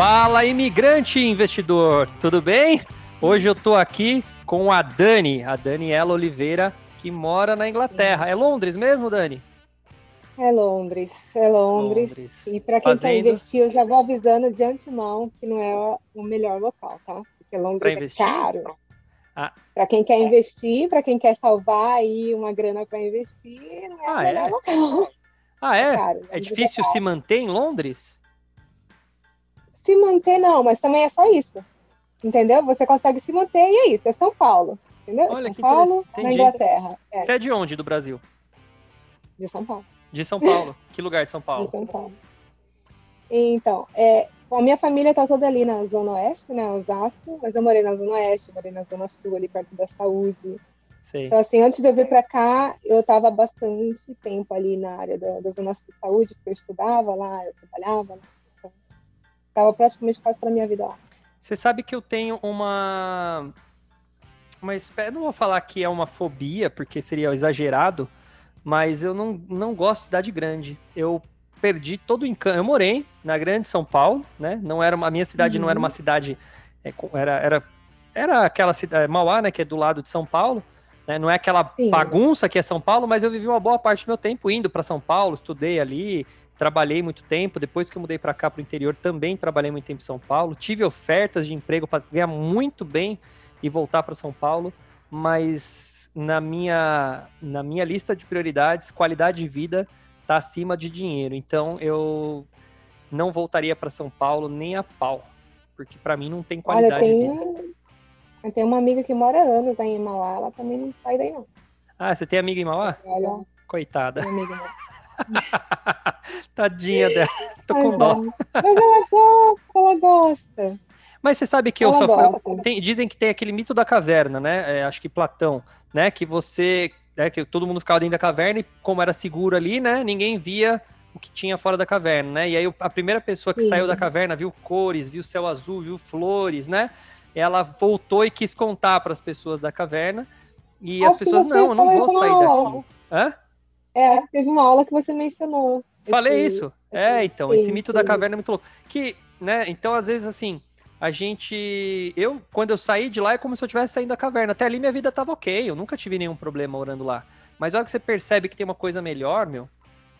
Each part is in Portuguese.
Fala, imigrante investidor, tudo bem? Hoje eu tô aqui com a Dani, a Daniela Oliveira, que mora na Inglaterra. É Londres mesmo, Dani? É Londres, é Londres. Londres. E para quem está investindo, eu já vou avisando de antemão que não é o melhor local, tá? Porque Londres é caro. Ah. Para quem quer investir, para quem quer salvar aí uma grana para investir, não é ah, o melhor é? local. Ah, é? É, caro, é difícil se manter em Londres? Se manter, não, mas também é só isso. Entendeu? Você consegue se manter e é isso, é São Paulo. Entendeu? Olha São que Paulo, na Inglaterra. É. Você é de onde do Brasil? De São Paulo. De São Paulo. que lugar de São Paulo? De São Paulo. Então, é, a minha família tá toda ali na Zona Oeste, né, Osasco, mas eu morei na Zona Oeste, morei na Zona Sul, ali perto da saúde. Sei. Então, assim, antes de eu vir para cá, eu estava bastante tempo ali na área da, da Zona Sul de Saúde, porque eu estudava lá, eu trabalhava lá. Estava praticamente quase toda a minha vida lá. Você sabe que eu tenho uma. Uma espécie. Não vou falar que é uma fobia, porque seria exagerado, mas eu não, não gosto de cidade grande. Eu perdi todo o encanto. Eu morei na grande São Paulo, né? Não era uma, a minha cidade uhum. não era uma uhum. cidade. É, era, era, era aquela cidade. Mauá, né? Que é do lado de São Paulo. Né? Não é aquela Sim. bagunça que é São Paulo, mas eu vivi uma boa parte do meu tempo indo para São Paulo, estudei ali, trabalhei muito tempo. Depois que eu mudei para cá, para o interior, também trabalhei muito tempo em São Paulo. Tive ofertas de emprego para ganhar muito bem e voltar para São Paulo, mas na minha, na minha lista de prioridades, qualidade de vida está acima de dinheiro. Então eu não voltaria para São Paulo nem a pau, porque para mim não tem qualidade Olha, tem, de vida. Eu tenho uma amiga que mora anos aí em Mauá, ela também não sai daí não. Ah, você tem amiga em Mauá? Olha, Coitada. Amiga, Tadinha dela. Tô com dó. Mas ela gosta, ela gosta. Mas você sabe que eu só fui, tem, dizem que tem aquele mito da caverna, né? É, acho que Platão, né? Que você, né, que todo mundo ficava dentro da caverna e como era seguro ali, né? Ninguém via o que tinha fora da caverna, né? E aí a primeira pessoa que Sim. saiu da caverna viu cores, viu céu azul, viu flores, né? Ela voltou e quis contar para as pessoas da caverna e acho as pessoas não, eu não vou sair daqui. Hã? É, teve uma aula que você mencionou. Falei esse, isso. Esse, é, então, esse mito sim. da caverna é muito louco. Que, né, então às vezes assim, a gente. Eu, quando eu saí de lá, é como se eu estivesse saindo da caverna. Até ali minha vida tava ok, eu nunca tive nenhum problema morando lá. Mas a hora que você percebe que tem uma coisa melhor, meu,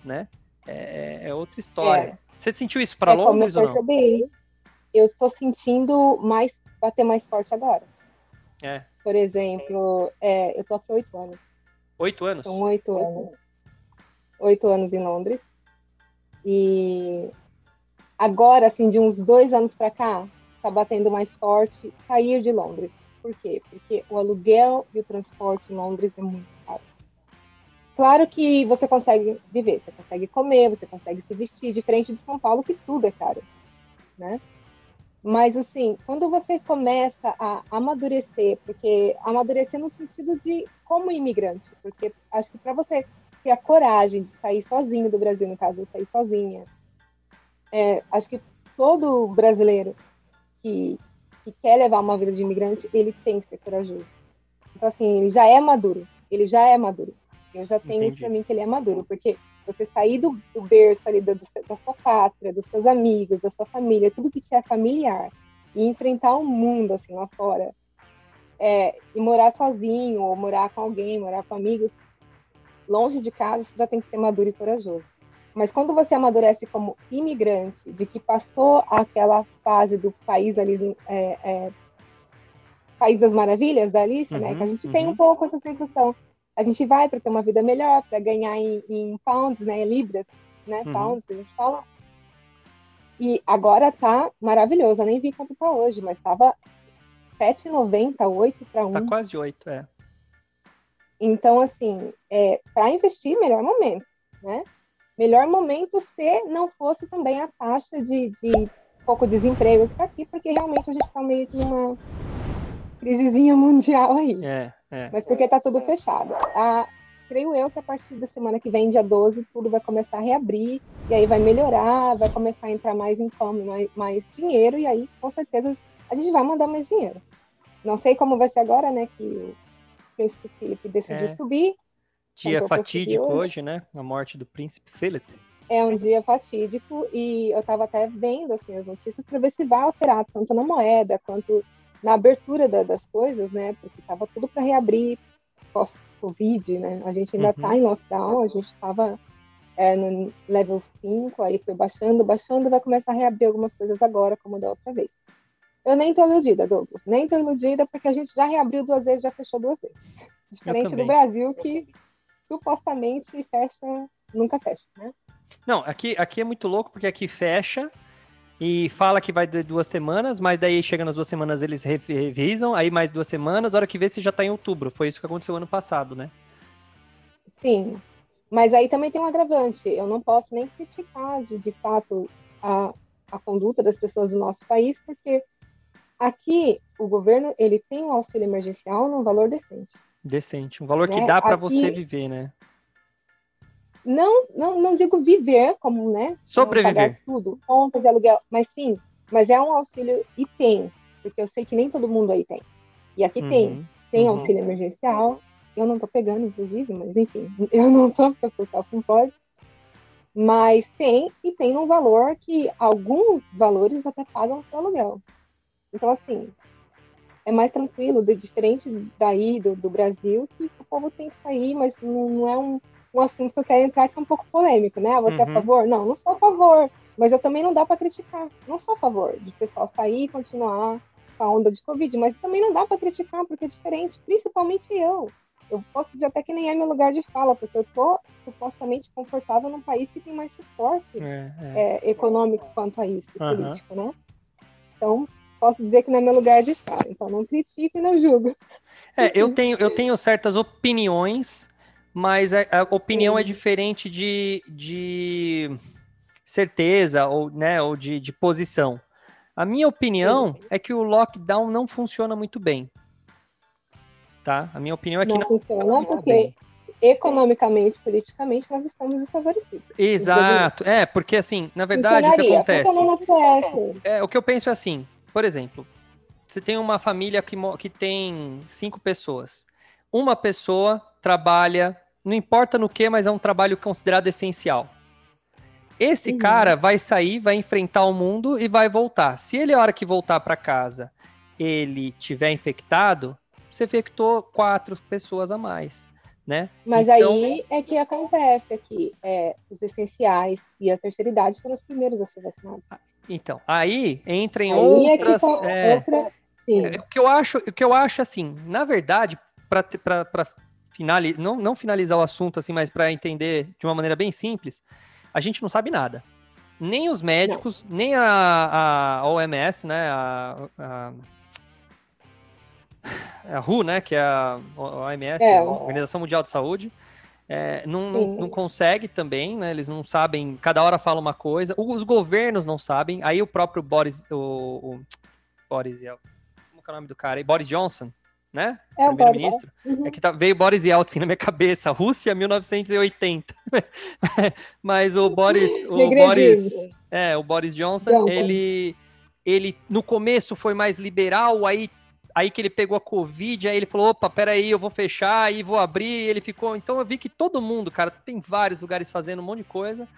né? É, é outra história. É. Você sentiu isso para é Londres ou não? Eu tô sentindo mais, bater mais forte agora. É. Por exemplo, é, eu tô aqui oito anos. Oito anos? São oito anos oito anos em Londres. E agora, assim, de uns dois anos para cá, está batendo mais forte sair de Londres. Por quê? Porque o aluguel e o transporte em Londres é muito caro. Claro que você consegue viver, você consegue comer, você consegue se vestir, diferente de São Paulo, que tudo é caro, né? Mas, assim, quando você começa a amadurecer, porque amadurecer no sentido de como imigrante, porque acho que para você ter a coragem de sair sozinho do Brasil, no caso, eu sair sozinha. É, acho que todo brasileiro que, que quer levar uma vida de imigrante, ele tem que ser corajoso. Então, assim, ele já é maduro. Ele já é maduro. Eu já tenho Entendi. isso para mim que ele é maduro, porque você sair do, do berço ali do, da sua pátria, dos seus amigos, da sua família, tudo que te é familiar, e enfrentar o um mundo assim lá fora, é, e morar sozinho, ou morar com alguém, morar com amigos, longe de casa, você já tem que ser maduro e corajoso. Mas quando você amadurece como imigrante, de que passou aquela fase do país ali, é, é, País das Maravilhas da Alice, uhum, né? Que a gente uhum. tem um pouco essa sensação. A gente vai para ter uma vida melhor, para ganhar em, em, pounds, né? Libras, né? Uhum. Pounds, que a gente fala. E agora tá maravilhoso. Eu nem vi quanto tá hoje, mas tava 7,90, 8 para 1. Tá quase 8, é. Então, assim, é, para investir, melhor momento, né? Melhor momento se não fosse também a taxa de, de pouco desemprego que está aqui, porque realmente a gente está meio que numa crisezinha mundial aí. É, é. Mas porque está tudo fechado. A, creio eu que a partir da semana que vem, dia 12, tudo vai começar a reabrir, e aí vai melhorar, vai começar a entrar mais income, mais, mais dinheiro, e aí, com certeza, a gente vai mandar mais dinheiro. Não sei como vai ser agora, né, que príncipe Felipe decidiu é. subir. Dia fatídico hoje. hoje, né? A morte do príncipe Felipe. é um dia fatídico e eu estava até vendo assim, as notícias para ver se vai alterar tanto na moeda quanto na abertura da, das coisas, né? Porque estava tudo para reabrir pós-Covid, né? A gente ainda está uhum. em lockdown, a gente estava é, no level 5, aí foi baixando, baixando, vai começar a reabrir algumas coisas agora, como da outra vez. Eu nem tô iludida, Douglas, nem tô iludida, porque a gente já reabriu duas vezes, já fechou duas vezes. Diferente do Brasil, que supostamente fecha, nunca fecha, né? Não, aqui, aqui é muito louco, porque aqui fecha e fala que vai de duas semanas, mas daí chega nas duas semanas eles revisam, aí mais duas semanas, a hora que vê se já tá em outubro. Foi isso que aconteceu ano passado, né? Sim, mas aí também tem um agravante. Eu não posso nem criticar, de, de fato, a, a conduta das pessoas do nosso país, porque aqui o governo ele tem um auxílio emergencial num valor decente. Decente, um valor né? que dá para você viver, né? Não, não, não digo viver como, né? Sobreviver. Tudo, conta de aluguel, mas sim, mas é um auxílio e tem, porque eu sei que nem todo mundo aí tem. E aqui uhum, tem, tem uhum. auxílio emergencial, eu não tô pegando, inclusive, mas enfim, eu não tô, porque eu sou self-employed. Mas tem, e tem um valor que alguns valores até pagam o seu aluguel. Então, assim, é mais tranquilo, de, diferente daí, do, do Brasil, que o povo tem que sair, mas não, não é um, um assunto que eu quero entrar que é um pouco polêmico, né? Você uhum. é a uhum. favor? Não, não sou a favor. Mas eu também não dá para criticar. Não sou a favor de pessoal sair e continuar com a onda de Covid, mas também não dá para criticar, porque é diferente, principalmente eu eu posso dizer até que nem é meu lugar de fala, porque eu tô supostamente confortável num país que tem mais suporte é, é. É, econômico quanto a isso, uhum. político, né? Então, posso dizer que não é meu lugar de fala. Então, não critico e não julgo. É, eu tenho, eu tenho certas opiniões, mas a, a opinião é Sim. é diferente de, de certeza ou, né, ou de, de posição. A minha opinião Sim. é que o lockdown não funciona muito bem tá? A minha opinião é que não, não funciona, não porque bem. economicamente, politicamente, nós estamos desfavorecidos. Exato, é, porque assim, na verdade, o que acontece? É, o que eu penso é assim, por exemplo, você tem uma família que, que tem cinco pessoas. Uma pessoa trabalha, não importa no que, mas é um trabalho considerado essencial. Esse uhum. cara vai sair, vai enfrentar o mundo e vai voltar. Se ele, a hora que voltar para casa, ele tiver infectado, você infectou quatro pessoas a mais, né? Mas então... aí é que acontece aqui, é, os essenciais e a terceira idade foram os primeiros a ser vacinados. Então, aí entra em aí outras... É, é, outra... é, o que eu acho, o que eu acho assim, na verdade, para finalizar, não, não finalizar o assunto assim, mas para entender de uma maneira bem simples, a gente não sabe nada. Nem os médicos, não. nem a, a OMS, né, a, a a WHO, né, que é a OMS, é. a Organização Mundial de Saúde, é, não, não, não, consegue também, né? Eles não sabem, cada hora fala uma coisa. Os governos não sabem. Aí o próprio Boris, o, o Boris, como é o nome do cara? Boris Johnson, né? É Primeiro-ministro. Uhum. É que tá, veio Boris Yeltsin na minha cabeça. Rússia 1980. Mas o Boris, o Boris, é, o Boris Johnson, Johnson, ele ele no começo foi mais liberal, aí Aí que ele pegou a Covid, aí ele falou: opa, peraí, eu vou fechar, aí vou abrir. ele ficou. Então eu vi que todo mundo, cara, tem vários lugares fazendo um monte de coisa.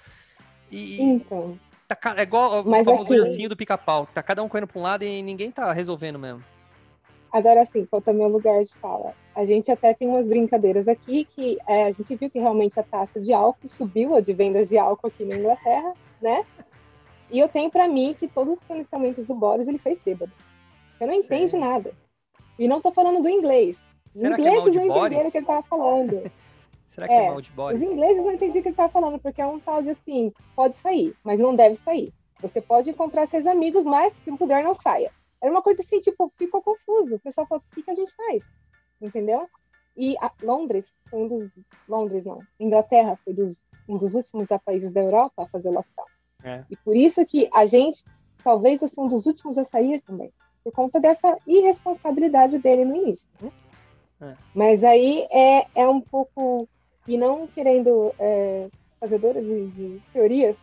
E. Então. Tá, é igual o famoso assim, do pica-pau. Tá cada um correndo pra um lado e ninguém tá resolvendo mesmo. Agora sim, qual é o meu lugar de fala? A gente até tem umas brincadeiras aqui que é, a gente viu que realmente a taxa de álcool subiu, a de vendas de álcool aqui na Inglaterra, né? E eu tenho para mim que todos os pronunciamentos do Boris ele fez bêbado. Você não Sério? entende nada. E não tô falando do inglês. Será os ingleses que é não entenderam o que ele tava falando. Será que é, é mal de Boris? Os ingleses não entenderam o que ele tava falando, porque é um tal de assim, pode sair, mas não deve sair. Você pode encontrar seus amigos, mas se puder, não saia. Era uma coisa assim, tipo, ficou confuso. O pessoal falou, o que, que a gente faz? Entendeu? E Londres foi um dos... Londres, não. Inglaterra foi dos, um dos últimos países da Europa a fazer lockdown. É. E por isso que a gente talvez fosse um dos últimos a sair também por conta dessa irresponsabilidade dele no início. Né? É. Mas aí é, é um pouco. E não querendo é, fazedores de, de, teorias,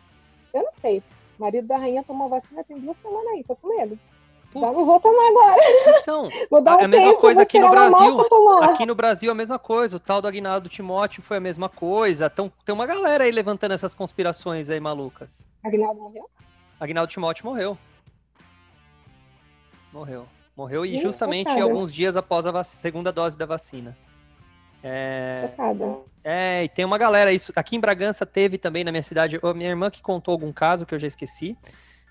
eu não sei. O marido da rainha tomou vacina tem duas semanas aí, tô com medo. Putz. Já não vou tomar agora. Então, vou dar um é a mesma tempo, coisa aqui no Brasil. Aqui no Brasil a mesma coisa. O tal do Aguinaldo Timóteo foi a mesma coisa. Então, tem uma galera aí levantando essas conspirações aí malucas. Aguinaldo morreu? Aguinaldo Timóteo morreu. Morreu. Morreu e justamente alguns dias após a segunda dose da vacina. É... é, e tem uma galera, isso aqui em Bragança teve também na minha cidade, a minha irmã que contou algum caso que eu já esqueci,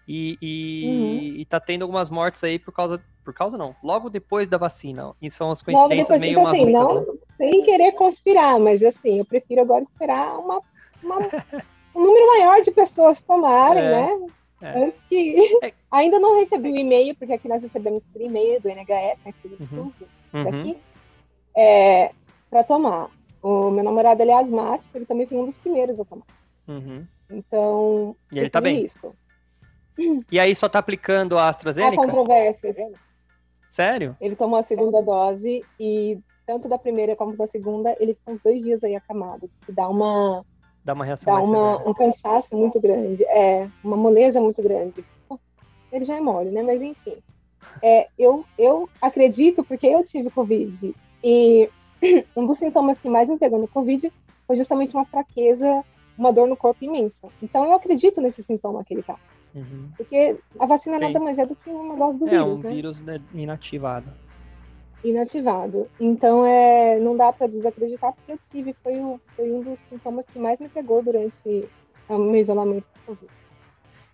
e, e, uhum. e tá tendo algumas mortes aí por causa, por causa não, logo depois da vacina, e são as coincidências meio malucas, assim, não, né? Sem querer conspirar, mas assim, eu prefiro agora esperar uma, uma um número maior de pessoas tomarem, é. né? É. Que... É. Ainda não recebi o e-mail, porque aqui nós recebemos por e-mail do NHS, né, que uhum. Uhum. daqui, é, para tomar. O meu namorado ele é asmático, ele também foi um dos primeiros a tomar. Uhum. Então, e ele tá bem. Isso. E aí só tá aplicando a AstraZeneca? Há controvérsias. Sério? Ele tomou a segunda dose e tanto da primeira como da segunda, ele ficou uns dois dias aí acamado, que dá uma dá uma reação dá uma, um cansaço muito grande, é uma moleza muito grande. Ele já é mole, né? Mas enfim, é, eu eu acredito porque eu tive covid e um dos sintomas que mais me pegou no covid foi justamente uma fraqueza, uma dor no corpo imensa. Então eu acredito nesse sintoma que ele tá. Uhum. Porque a vacina Sim. nada mais é do que uma dose do é, vírus. É um né? vírus inativado inativado. Então, é, não dá para desacreditar, porque eu tive, foi, o, foi um dos sintomas que mais me pegou durante o meu isolamento.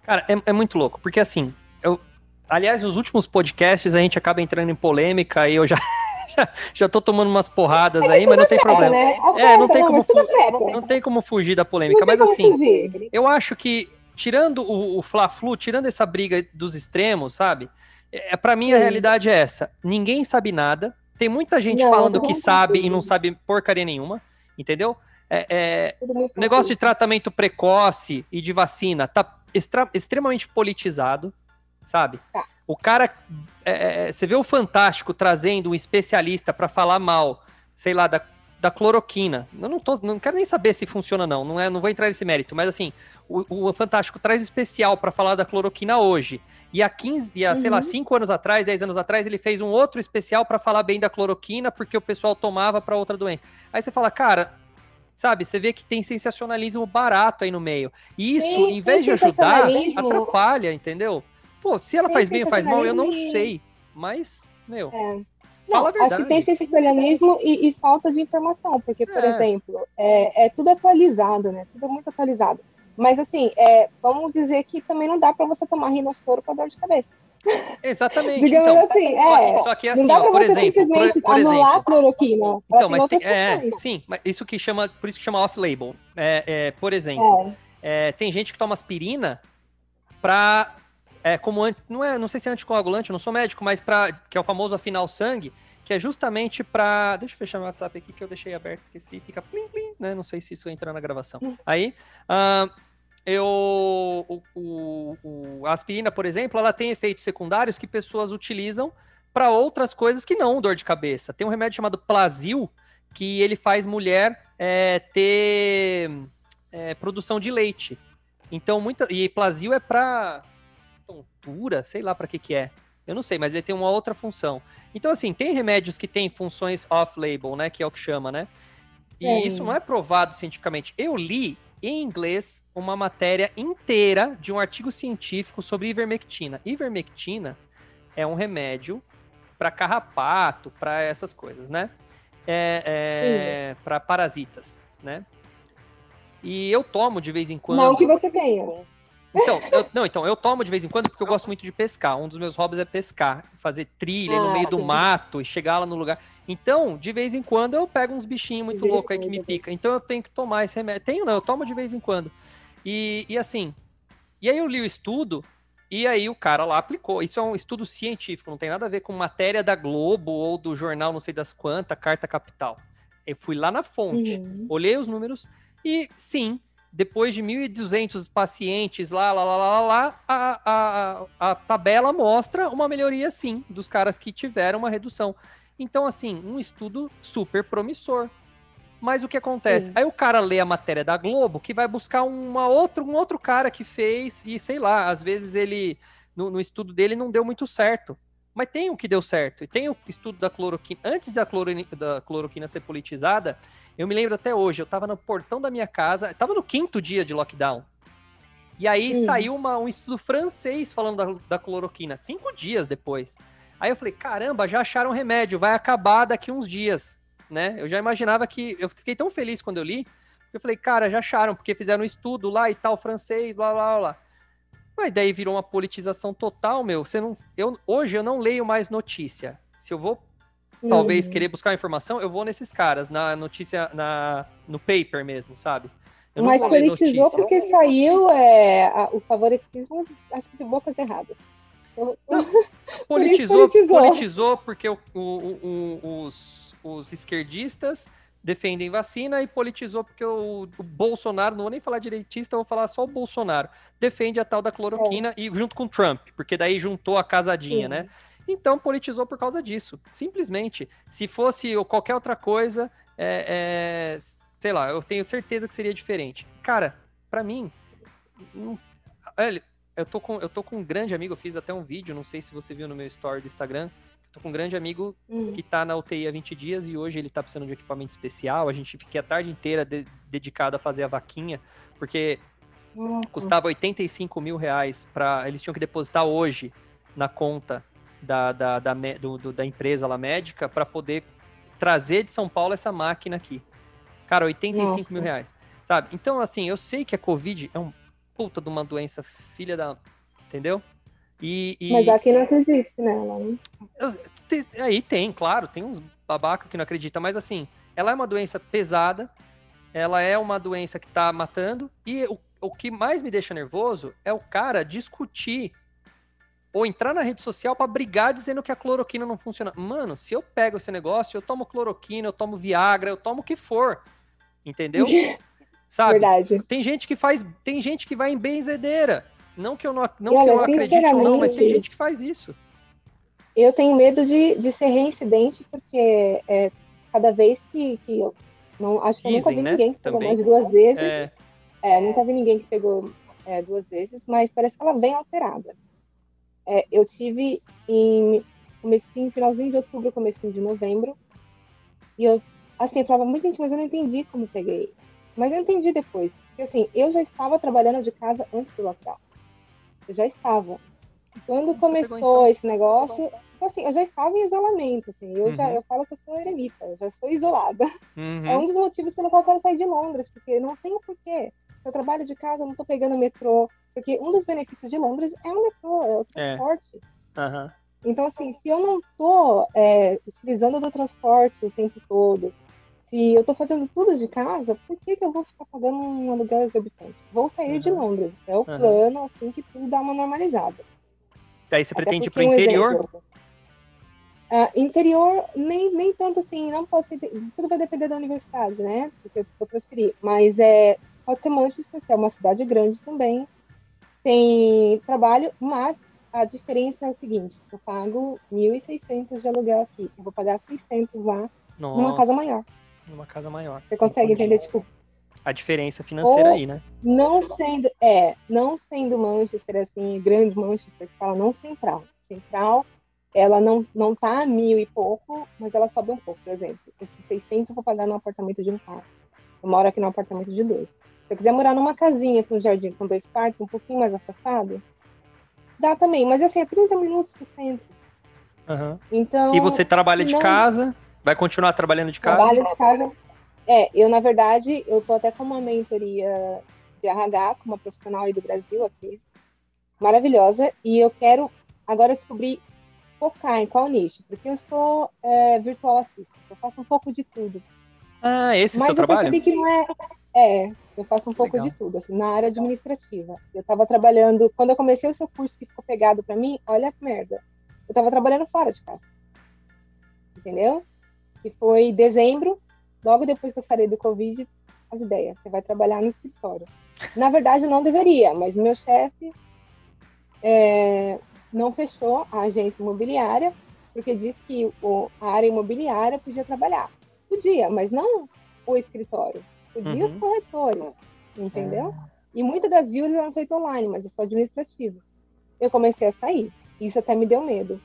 Cara, é, é muito louco, porque assim, eu, aliás, nos últimos podcasts a gente acaba entrando em polêmica e eu já, já, já tô tomando umas porradas é aí, mas não tem problema. Né? É, não tem, não, como, não, não tem como fugir da polêmica, mas assim, fugir. eu acho que, tirando o, o Fla-Flu, tirando essa briga dos extremos, sabe? É, para mim, a realidade é essa. Ninguém sabe nada. Tem muita gente não, falando que sabe e não sabe porcaria nenhuma, entendeu? É, é, negócio de tratamento precoce e de vacina tá extra, extremamente politizado, sabe? Tá. O cara, é, é você vê o Fantástico trazendo um especialista para falar mal, sei lá, da da cloroquina. Eu não, tô, não quero nem saber se funciona não, não, é, não vou entrar nesse mérito, mas assim, o, o Fantástico traz especial para falar da cloroquina hoje. E há 15, e há, uhum. sei lá, 5 uhum. anos atrás, 10 anos atrás, ele fez um outro especial para falar bem da cloroquina, porque o pessoal tomava para outra doença. Aí você fala, cara, sabe, você vê que tem sensacionalismo barato aí no meio. E isso, Sim, em vez de ajudar, atrapalha, entendeu? Pô, se ela faz bem ou faz mal, eu não sei. Mas, meu. É. Fala a verdade. Acho que tem sensacionalismo e, e falta de informação, porque, por é. exemplo, é, é, tudo atualizado, né? Tudo muito atualizado. Mas, assim, é, vamos dizer que também não dá para você tomar rinossoro com dor de cabeça. Exatamente. Digamos então, assim, só, que, é, só que assim, ó, por exemplo, por, por exemplo. Cloroquina. Então, mas tem, é, sim, mas isso que chama, por isso que chama off-label. É, é, por exemplo, é. tem gente que toma aspirina para é, como não é, não sei se é anticoagulante, eu não sou médico, mas para que é o famoso afinal sangue, que é justamente para, deixa eu fechar meu WhatsApp aqui que eu deixei aberto, esqueci, fica plim plim, né? Não sei se isso entra na gravação. Hum. Aí, uh, eu o, o, o, a aspirina, por exemplo, ela tem efeitos secundários que pessoas utilizam para outras coisas que não dor de cabeça. Tem um remédio chamado Plasil que ele faz mulher é, ter é, produção de leite. Então, muita. E Plasil é para tontura, sei lá para que que é. Eu não sei, mas ele tem uma outra função. Então, assim, tem remédios que têm funções off-label, né? Que é o que chama, né? E é. isso não é provado cientificamente. Eu li em inglês uma matéria inteira de um artigo científico sobre ivermectina. Ivermectina é um remédio para carrapato, para essas coisas, né? É, é para parasitas, né? E eu tomo de vez em quando. Não que você tenha. Então, eu, não, então, eu tomo de vez em quando porque eu gosto muito de pescar. Um dos meus hobbies é pescar, fazer trilha ah, no meio do mato e chegar lá no lugar. Então, de vez em quando eu pego uns bichinhos muito loucos aí que me pica. Então eu tenho que tomar esse remédio. Tenho não, eu tomo de vez em quando. E, e assim, e aí eu li o estudo e aí o cara lá aplicou. Isso é um estudo científico, não tem nada a ver com matéria da Globo ou do jornal não sei das quantas, Carta Capital. Eu fui lá na fonte, uhum. olhei os números e sim, depois de 1.200 pacientes lá, lá, lá, lá, lá a, a, a tabela mostra uma melhoria, sim, dos caras que tiveram uma redução. Então, assim, um estudo super promissor. Mas o que acontece? Sim. Aí o cara lê a matéria da Globo, que vai buscar uma outra, um outro cara que fez, e sei lá, às vezes ele no, no estudo dele não deu muito certo. Mas tem o que deu certo. E tem o estudo da cloroquina. Antes da cloroquina, da cloroquina ser politizada, eu me lembro até hoje, eu estava no portão da minha casa, estava no quinto dia de lockdown. E aí hum. saiu uma, um estudo francês falando da, da, cloroquina, cinco dias depois. Aí eu falei, caramba, já acharam remédio, vai acabar daqui uns dias, né? Eu já imaginava que... Eu fiquei tão feliz quando eu li, eu falei, cara, já acharam, porque fizeram um estudo lá e tal, francês, blá, blá, blá. Mas daí virou uma politização total, meu. Você não, eu, hoje eu não leio mais notícia. Se eu vou talvez uhum. querer buscar informação, eu vou nesses caras, na notícia, na, no paper mesmo, sabe? Mas politizou porque saiu é, a, o favoritismo, acho que de bocas erradas. Não, politizou, politizou, politizou. porque o, o, o, os, os esquerdistas defendem vacina e politizou porque o, o, Bolsonaro, não vou nem falar direitista, vou falar só o Bolsonaro, defende a tal da cloroquina é. e junto com Trump, porque daí juntou a casadinha, Sim. né? Então politizou por causa disso, simplesmente. Se fosse qualquer outra coisa, é, é, sei lá, eu tenho certeza que seria diferente. Cara, para mim, não, olha, eu tô com eu tô com um grande amigo, eu fiz até um vídeo, não sei se você viu no meu story do Instagram, Tô com um grande amigo uhum. que tá na UTI há 20 dias e hoje ele tá precisando de equipamento especial. A gente fiquei a tarde inteira de, dedicado a fazer a vaquinha, porque uhum. custava 85 mil reais para Eles tinham que depositar hoje na conta da, da, da, do, do, da empresa lá médica para poder trazer de São Paulo essa máquina aqui. Cara, 85 Nossa. mil reais. Sabe? Então, assim, eu sei que a Covid é um puta de uma doença filha da. Entendeu? E, e... Mas aqui não acredite nela, né? Aí tem, claro, tem uns babaca que não acredita, mas assim, ela é uma doença pesada, ela é uma doença que tá matando, e o, o que mais me deixa nervoso é o cara discutir ou entrar na rede social para brigar dizendo que a cloroquina não funciona. Mano, se eu pego esse negócio, eu tomo cloroquina, eu tomo Viagra, eu tomo o que for. Entendeu? Sabe? Verdade. Tem gente que faz, tem gente que vai em benzedeira. Não que eu não, não, que eu não acredite ou não, mas tem gente que faz isso. Eu tenho medo de, de ser reincidente, porque é, cada vez que, que eu. Não, acho que eu nunca vi né? ninguém que pegou Também. mais de duas vezes. É... é nunca vi ninguém que pegou é, duas vezes, mas parece que ela vem alterada. É, eu tive em comecinho, finalzinho de outubro, comecinho de novembro, e eu, assim, eu falava, muito gente, mas eu não entendi como peguei. Mas eu entendi depois. Porque, assim, eu já estava trabalhando de casa antes do lockdown. Eu já estava. Quando Você começou pegou, então? esse negócio, então, assim, eu já estava em isolamento, assim, eu, uhum. já, eu falo que eu sou eremita, eu já sou isolada. Uhum. É um dos motivos pelo qual eu quero sair de Londres, porque não tem o porquê. Se eu trabalho de casa, eu não estou pegando metrô, porque um dos benefícios de Londres é o metrô, é o é. transporte. É. Uhum. Então, assim, se eu não estou é, utilizando do transporte o tempo todo, se eu estou fazendo tudo de casa, por que, que eu vou ficar pagando um aluguel exorbitante? Vou sair uhum. de Londres. É o uhum. plano, assim, que tudo dá uma normalizada. Daí você Até pretende ir para o interior? Exemplo, uh, interior, nem, nem tanto assim, não pode ser, tudo vai depender da universidade, né? Porque eu vou transferir. Mas é, pode ser Manchester, que é uma cidade grande também. Tem trabalho, mas a diferença é o seguinte: eu pago 1.600 de aluguel aqui, eu vou pagar 600 lá Nossa. numa casa maior numa casa maior. Você consegue entender, tipo. A diferença financeira aí, né? Não sendo, é, não sendo Manchester, assim, grande Manchester, que fala não central. Central, ela não, não tá a mil e pouco, mas ela sobe um pouco, por exemplo. Esses 600 eu vou pagar num apartamento de um quarto. Eu moro aqui num apartamento de dois. Se eu quiser morar numa casinha com jardim com dois quartos, um pouquinho mais afastado, dá também. Mas assim, é 30 minutos por centro. Uhum. Então, e você trabalha de não... casa? Vai continuar trabalhando de casa? Trabalho de casa. É, eu, na verdade, eu tô até com uma mentoria de RH, com uma profissional aí do Brasil aqui, maravilhosa, e eu quero agora descobrir, focar em qual nicho, porque eu sou é, virtual assistant, eu faço um pouco de tudo. Ah, esse é o seu trabalho? Mas eu que não é... É, eu faço um pouco Legal. de tudo, assim, na área administrativa. Eu estava trabalhando, quando eu comecei o seu curso que ficou pegado para mim, olha que merda. Eu estava trabalhando fora de casa. Entendeu? Que foi dezembro, logo depois que eu saí do Covid, as ideias. Você vai trabalhar no escritório. Na verdade, não deveria, mas meu chefe é, não fechou a agência imobiliária, porque disse que o, a área imobiliária podia trabalhar. Podia, mas não o escritório. Podia uhum. os corretores, entendeu? É. E muitas das views eram feitas online, mas eu sou administrativo. eu comecei a sair. Isso até me deu medo.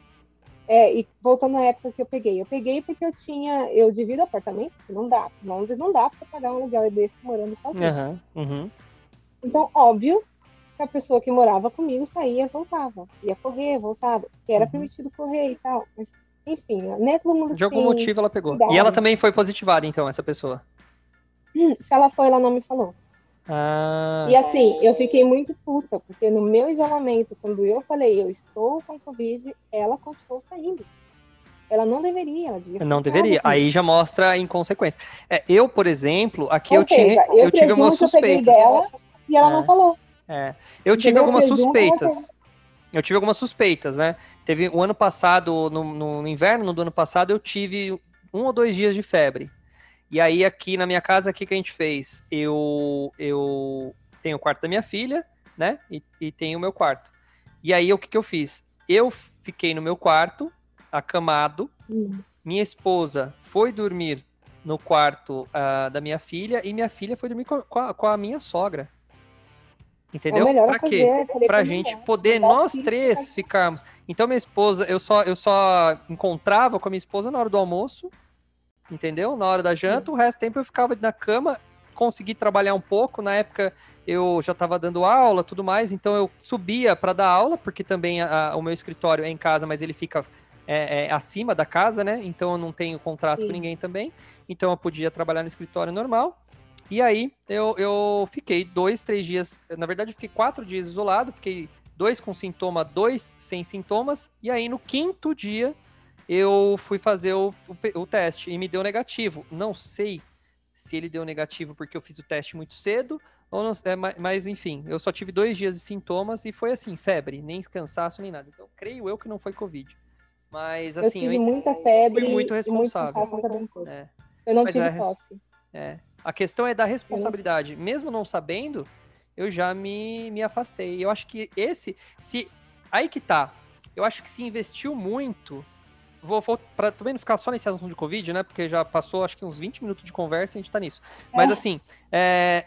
É, e voltando à época que eu peguei, eu peguei porque eu tinha, eu divido apartamento, não dá, não, não dá pra você pagar um aluguel desse morando sozinho. Uhum, uhum. Então, óbvio que a pessoa que morava comigo saía e voltava, ia correr, voltava, que era uhum. permitido correr e tal, mas enfim, né, todo mundo De algum motivo ela pegou. Cuidado. E ela também foi positivada, então, essa pessoa? Hum, se ela foi, ela não me falou. Ah. E assim, eu fiquei muito puta, porque no meu isolamento, quando eu falei eu estou com Covid, ela continuou saindo. Ela não deveria, ela devia Não deveria. Aí já mostra a inconsequência. É, eu, por exemplo, aqui Ou eu, seja, tinha, eu, eu tive algumas suspeitas. Dela, e ela é, não falou. É. Eu tive Entendeu? algumas suspeitas. Eu tive algumas suspeitas, né? Teve o ano passado, no, no inverno do ano passado, eu tive um ou dois dias de febre. E aí, aqui na minha casa, o que, que a gente fez? Eu, eu tenho o quarto da minha filha, né? E, e tenho o meu quarto. E aí, o que, que eu fiz? Eu fiquei no meu quarto, acamado. Hum. Minha esposa foi dormir no quarto uh, da minha filha e minha filha foi dormir com a, com a minha sogra. Entendeu? É para quê? Pra gente poder nós três ficarmos. Então minha esposa, eu só eu só encontrava com a minha esposa na hora do almoço entendeu? Na hora da janta, o resto do tempo eu ficava na cama, consegui trabalhar um pouco. Na época eu já estava dando aula, tudo mais, então eu subia para dar aula, porque também a, a, o meu escritório é em casa, mas ele fica é, é, acima da casa, né? Então eu não tenho contrato Sim. com ninguém também. Então eu podia trabalhar no escritório normal. E aí eu, eu fiquei dois, três dias. Na verdade, eu fiquei quatro dias isolado, fiquei dois com sintoma, dois sem sintomas. E aí no quinto dia eu fui fazer o, o, o, teste e me deu negativo. Não sei se ele deu negativo porque eu fiz o teste muito cedo, ou não, é, mas enfim, eu só tive dois dias de sintomas e foi assim, febre, nem cansaço, nem nada. Então, creio eu que não foi Covid. Mas assim, eu tive eu, muita febre. Fui muito responsável. Muito é. Eu não mas tive tosse. É. A questão é da responsabilidade. Mesmo não sabendo, eu já me, me afastei. Eu acho que esse, se aí que tá. Eu acho que se investiu muito vou, vou para também não ficar só nesse assunto de Covid, né? Porque já passou acho que uns 20 minutos de conversa e a gente tá nisso. Mas é. assim, é,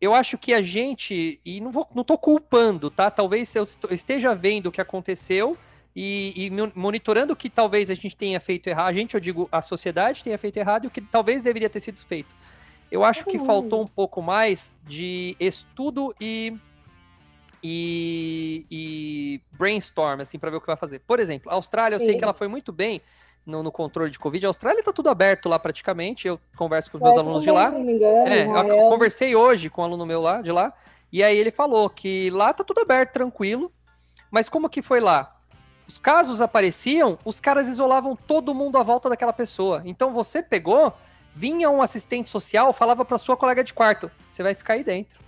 eu acho que a gente, e não, vou, não tô culpando, tá? Talvez eu esteja vendo o que aconteceu e, e monitorando o que talvez a gente tenha feito errado. A gente, eu digo, a sociedade tenha feito errado e o que talvez deveria ter sido feito. Eu acho que faltou um pouco mais de estudo e e, e brainstorm, assim, para ver o que vai fazer. Por exemplo, a Austrália, eu Sim. sei que ela foi muito bem no, no, controle de Covid. A Austrália tá tudo aberto lá praticamente. Eu converso com os meus é, alunos de lá. Engano, é, eu conversei hoje com um aluno meu lá, de lá, e aí ele falou que lá tá tudo aberto, tranquilo. Mas como que foi lá? Os casos apareciam, os caras isolavam todo mundo à volta daquela pessoa. Então você pegou, vinha um assistente social, falava para sua colega de quarto: você vai ficar aí dentro.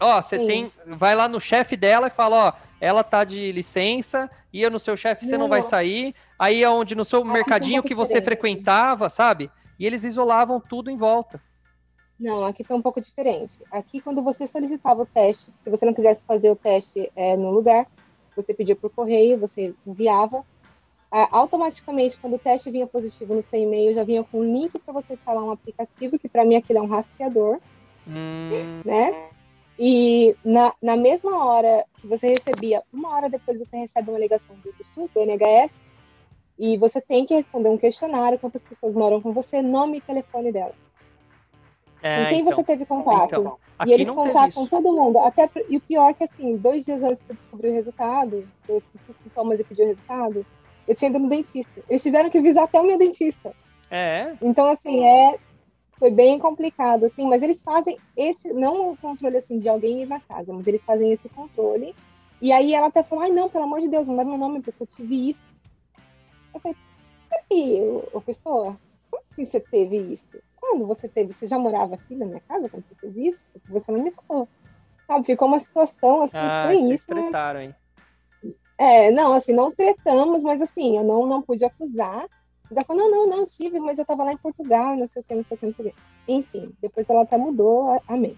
Ó, você tem. Vai lá no chefe dela e fala, ó, ela tá de licença, ia no seu chefe, você não, não vai sair. Aí é onde no seu mercadinho que você frequentava, sabe? E eles isolavam tudo em volta. Não, aqui foi um pouco diferente. Aqui, quando você solicitava o teste, se você não quisesse fazer o teste é, no lugar, você pedia por correio, você enviava. É, automaticamente, quando o teste vinha positivo no seu e-mail, já vinha com um link para você instalar um aplicativo, que para mim aquilo é um rastreador. Hum. Né? E na, na mesma hora que você recebia, uma hora depois você recebe uma ligação do SUS, do NHS, e você tem que responder um questionário, quantas pessoas moram com você, nome e telefone dela. É, com quem então, você teve contato. Então, e eles contatam todo mundo. Até, e o pior é que, assim, dois dias antes de eu descobrir o resultado, os sintomas e pedir o resultado, eu tinha ido no dentista. Eles tiveram que avisar até o meu dentista. É. Então, assim, é foi bem complicado, assim, mas eles fazem esse, não o controle assim de alguém ir na casa, mas eles fazem esse controle. E aí ela até falou, ai não, pelo amor de Deus, não dá meu nome, porque eu tive isso. Eu falei, peraí, ô pessoa, como assim você teve isso? Quando você teve? Você já morava aqui na minha casa quando você teve isso? Porque você não me falou. Sabe, ficou uma situação assim, ah, vocês tretaram, hein? É, não, assim, não tretamos, mas assim, eu não, não pude acusar. Ela falou, não, não, não tive, mas eu tava lá em Portugal, não sei o que, não sei o que, não sei o que. Enfim, depois ela até mudou, amém.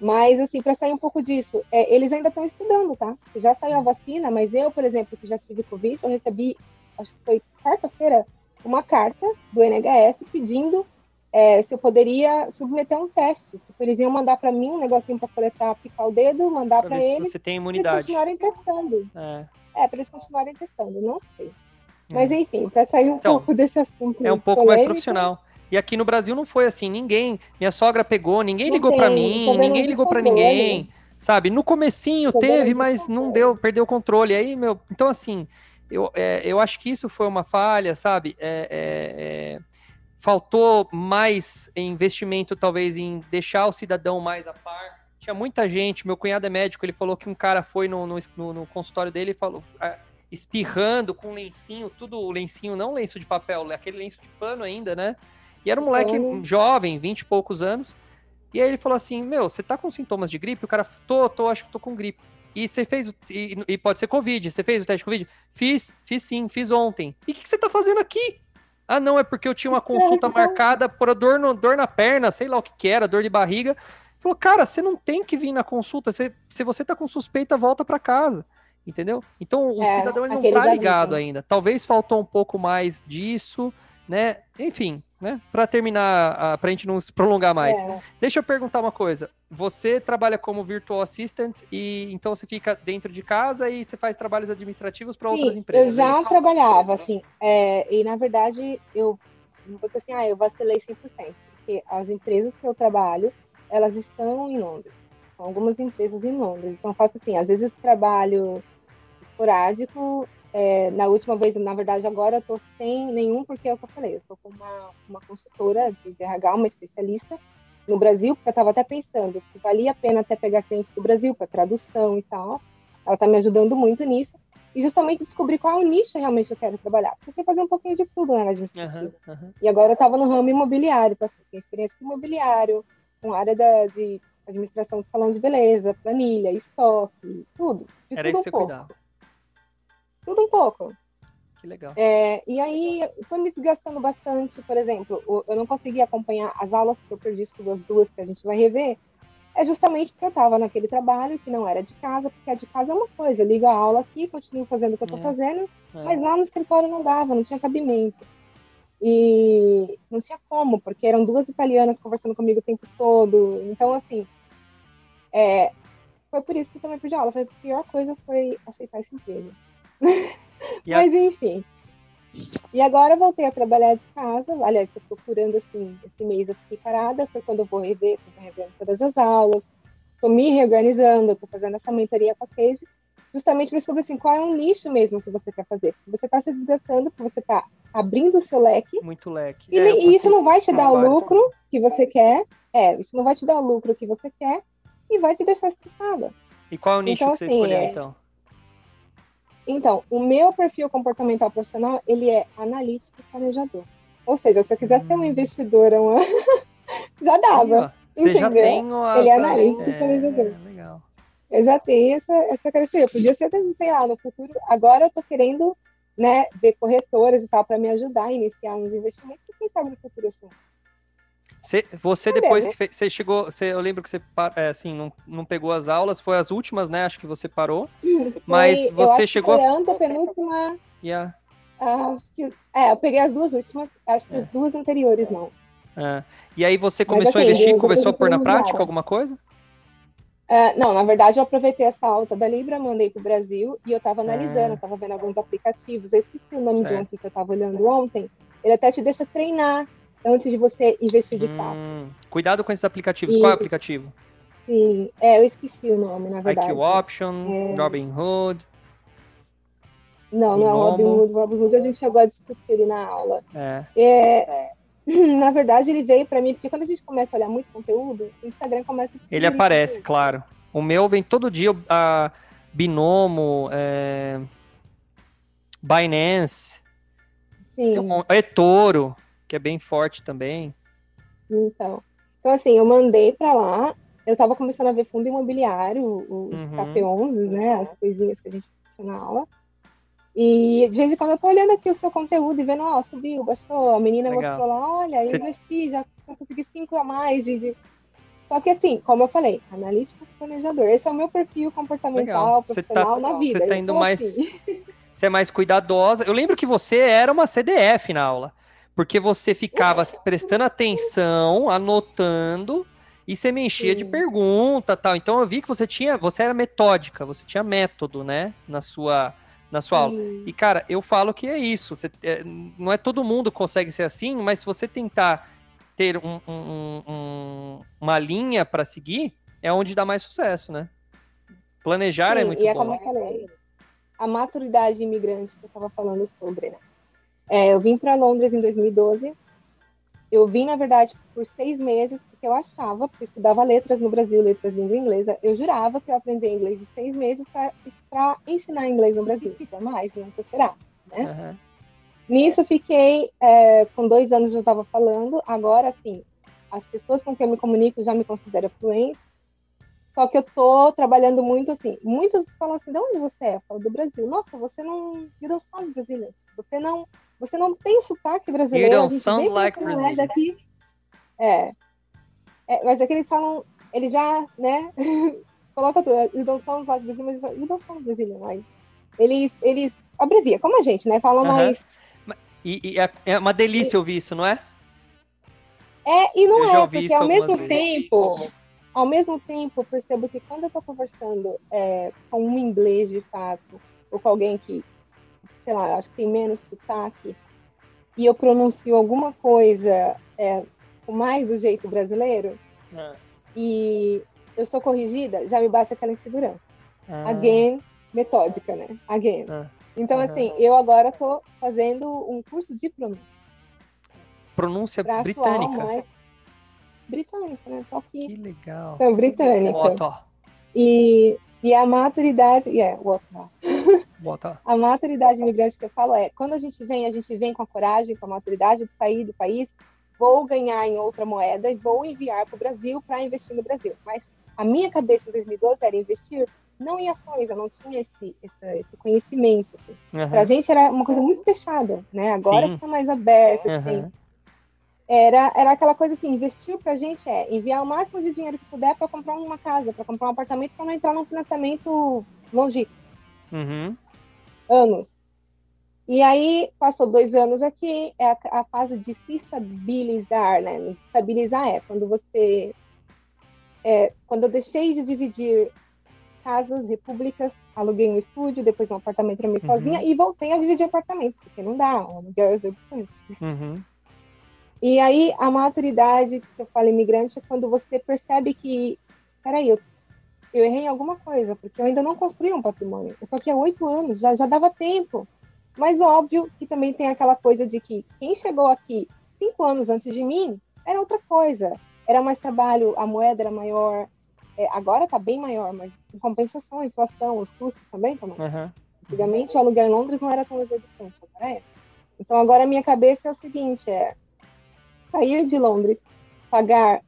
Mas, assim, para sair um pouco disso, é, eles ainda estão estudando, tá? Já saiu a vacina, mas eu, por exemplo, que já tive Covid, eu recebi, acho que foi quarta-feira, uma carta do NHS pedindo é, se eu poderia submeter um teste. Tipo, eles iam mandar para mim um negocinho para coletar, picar o dedo, mandar para eles. você tem imunidade. Para eles continuarem testando. É, é para eles continuarem testando, não sei. É. Mas enfim, para sair um então, pouco desse assunto. É um pouco polêmico, mais profissional. E aqui no Brasil não foi assim, ninguém, minha sogra pegou, ninguém ligou para mim, ninguém ligou para ninguém, sabe? No comecinho teve, mas não deu, perdeu o controle. Aí, meu, então assim, eu, é, eu acho que isso foi uma falha, sabe? É, é, é faltou mais investimento, talvez, em deixar o cidadão mais a par. Tinha muita gente, meu cunhado é médico, ele falou que um cara foi no, no, no consultório dele e falou, espirrando com lencinho, tudo lencinho, não lenço de papel, aquele lenço de pano ainda, né? E era um moleque jovem, vinte e poucos anos. E aí ele falou assim: Meu, você tá com sintomas de gripe? O cara, tô, tô, acho que tô com gripe. E você fez, o, e, e, pode ser Covid, você fez o teste de Covid? Fiz, fiz sim, fiz ontem. E o que, que, você tá fazendo aqui? Ah, não, é porque eu tinha uma consulta marcada por dor, no, dor na perna, sei lá o que que era, dor de barriga. Falou, cara, você não tem que vir na consulta. Você, se você tá com suspeita, volta para casa. Entendeu? Então o é, cidadão ele não tá ligado ainda. Talvez faltou um pouco mais disso, né? Enfim, né? Para terminar, para a gente não se prolongar mais. É. Deixa eu perguntar uma coisa. Você trabalha como virtual assistant e então você fica dentro de casa e você faz trabalhos administrativos para outras empresas? Eu já é trabalhava, assim, é, e na verdade eu não vou dizer assim, ah, eu vacilei 100%, porque as empresas que eu trabalho, elas estão em Londres. São algumas empresas em Londres. Então faço assim, às vezes trabalho esporádico é, na última vez, na verdade, agora eu tô sem nenhum, porque é o que eu falei, eu tô com uma, uma consultora de, RH, uma especialista no Brasil, porque eu estava até pensando se valia a pena até pegar clientes do Brasil para tradução e tal. Ela está me ajudando muito nisso. E justamente descobrir qual é o nicho realmente que eu quero trabalhar. Porque você fazer um pouquinho de tudo né, na administrativa. Uhum, uhum. E agora eu estava no ramo imobiliário, então assim, tenho experiência com imobiliário, com área da, de administração de salão de beleza, planilha, estoque, tudo. Era tudo isso um que você cuidava. Tudo um pouco. Que legal. É, e aí foi me desgastando bastante, por exemplo, eu não consegui acompanhar as aulas que eu perdi as duas que a gente vai rever, é justamente porque eu estava naquele trabalho que não era de casa, porque a de casa é uma coisa, eu ligo a aula aqui, continuo fazendo o que eu estou é. fazendo, é. mas lá no escritório não dava, não tinha cabimento. E não tinha como, porque eram duas italianas conversando comigo o tempo todo. Então, assim, é, foi por isso que eu também perdi aula. Foi a pior coisa foi aceitar esse emprego. Mas enfim. E agora voltei a trabalhar de casa. Aliás, estou procurando assim, esse mês eu fiquei parada, foi quando eu vou rever, estou revendo todas as aulas, estou me reorganizando, estou fazendo essa mentoria com a Casey, justamente para descobrir assim, qual é o nicho mesmo que você quer fazer. Porque você está se desgastando, porque você está abrindo o seu leque. Muito leque. E, é, e isso não vai te dar o lucro que você quer. É, isso não vai te dar o lucro que você quer e vai te deixar estressada. E qual é o nicho então, que você assim, escolheu, é... então? Então, o meu perfil comportamental profissional, ele é analítico e planejador. Ou seja, se eu quiser ser um hum. investidor, uma... já dava. Você entendeu? já tem o Ele é analítico e planejador. É, legal. Eu já tenho essa, essa característica. Eu podia ser, sei lá, no futuro. Agora eu tô querendo né, ver corretoras e tal para me ajudar a iniciar uns investimentos. Quem sabe no futuro assim. Você, você depois né? que você chegou, você, eu lembro que você é, assim, não, não pegou as aulas, foi as últimas, né? Acho que você parou. Isso, mas foi, você chegou. Foi a penúltima. Yeah. que, é, eu peguei as duas últimas, acho que é. as duas anteriores não. É. E aí você começou mas, assim, a investir, começou a pôr na prática alguma coisa? Uh, não, na verdade eu aproveitei essa alta da Libra, mandei para o Brasil e eu estava analisando, estava vendo alguns aplicativos. Eu esqueci o nome certo. de um que eu estava olhando ontem. Ele até te deixa treinar antes de você investir de fato. Hum, cuidado com esses aplicativos. E, Qual é o aplicativo? Sim, é, eu esqueci o nome, na verdade. IQ Option, é... Robinhood. Não, não é Robinhood. Robinhood a gente chegou a discutir ele na aula. É. é na verdade, ele veio para mim, porque quando a gente começa a olhar muito conteúdo, o Instagram começa a Ele aparece, conteúdo. claro. O meu vem todo dia, a Binomo, é... Binance, Sim. eToro que é bem forte também. Então, então assim, eu mandei para lá. Eu estava começando a ver fundo imobiliário, os uhum. KP11, né, as coisinhas que a gente tinha na aula. E de vez em quando eu tô olhando aqui o seu conteúdo e vendo, ó, oh, subiu, baixou, a menina Legal. mostrou lá, olha, eu investi, já, já consegui cinco a mais de, de... Só que assim, como eu falei, analítico planejador. Esse é o meu perfil comportamental, Legal. profissional tá, na vida. Você tá indo mais. Assim. Você é mais cuidadosa. Eu lembro que você era uma CDF na aula. Porque você ficava prestando atenção, anotando, e você me enchia Sim. de pergunta tal. Então eu vi que você tinha, você era metódica, você tinha método, né? Na sua, na sua aula. E, cara, eu falo que é isso. Você, é, não é todo mundo consegue ser assim, mas se você tentar ter um, um, um, uma linha para seguir, é onde dá mais sucesso, né? Planejar é Sim, é muito e é bom. como eu falei, a maturidade imigrante que eu estava falando sobre, né? É, eu vim para Londres em 2012. Eu vim, na verdade, por seis meses, porque eu achava, porque eu estudava letras no Brasil, letras língua inglesa, eu jurava que eu aprendia inglês em seis meses para ensinar inglês no Brasil. Jamais, não esperar, né? Uhum. Nisso fiquei, é, com dois anos eu estava falando, agora, sim, as pessoas com quem eu me comunico já me consideram fluente, só que eu tô trabalhando muito assim. Muitos falam assim, de onde você é? Eu falo do Brasil. Nossa, você não. Don't sound Brazilian. Você não. Você não tem sotaque brasileiro. You don't sound like é Brazilian. Daqui. É. é. Mas é que eles falam. Eles já, né? Coloca tudo. You don't sound like Brazilian, mas you don't sound Brazilian. Like, eles, eles abrevia, como a gente, né? Falam uh -huh. mais. E, e, é, é uma delícia e... ouvir isso, não é? É, e não eu é, porque ao mesmo vezes. tempo ao mesmo tempo, percebo que quando eu estou conversando é, com um inglês de fato, ou com alguém que, sei lá, acho que tem menos sotaque, e eu pronuncio alguma coisa é, com mais do jeito brasileiro, ah. e eu sou corrigida, já me baixa aquela insegurança. Ah. Again, metódica, né? Again. Ah. Então, assim, eu agora estou fazendo um curso de pronúncia. Pronúncia britânica? Mais britânica, né? Só que. Que legal. Então, britânica. E, e a maturidade. Yeah, Bota. a maturidade imigrante que eu falo é: quando a gente vem, a gente vem com a coragem, com a maturidade de sair do país, vou ganhar em outra moeda e vou enviar para o Brasil para investir no Brasil. Mas a minha cabeça em 2012 era investir não em ações, eu não tinha esse, esse, esse conhecimento. Assim. Uhum. Para a gente era uma coisa muito fechada, né? Agora está mais aberto, uhum. assim era, era aquela coisa assim, investir para a gente é enviar o máximo de dinheiro que puder para comprar uma casa, para comprar um apartamento, para não entrar num financiamento longe. Uhum. Anos. E aí, passou dois anos aqui, é a, a, fase de se estabilizar, né? Estabilizar é quando você... É, quando eu deixei de dividir casas, repúblicas, aluguei um estúdio, depois um apartamento para mim uhum. sozinha e voltei a dividir apartamento, porque não dá, aluguel é exorbitante. Uhum. E aí, a maturidade, que eu falo imigrante, é quando você percebe que, peraí, eu, eu errei em alguma coisa, porque eu ainda não construí um patrimônio. Eu tô aqui há oito anos, já, já dava tempo. Mas óbvio que também tem aquela coisa de que quem chegou aqui cinco anos antes de mim era outra coisa. Era mais trabalho, a moeda era maior. É, agora está bem maior, mas em compensação, a inflação, os custos também estão Uhum. Antigamente o aluguel em Londres não era tão exorbitante, agora é. Então agora a minha cabeça é o seguinte, é sair de Londres, pagar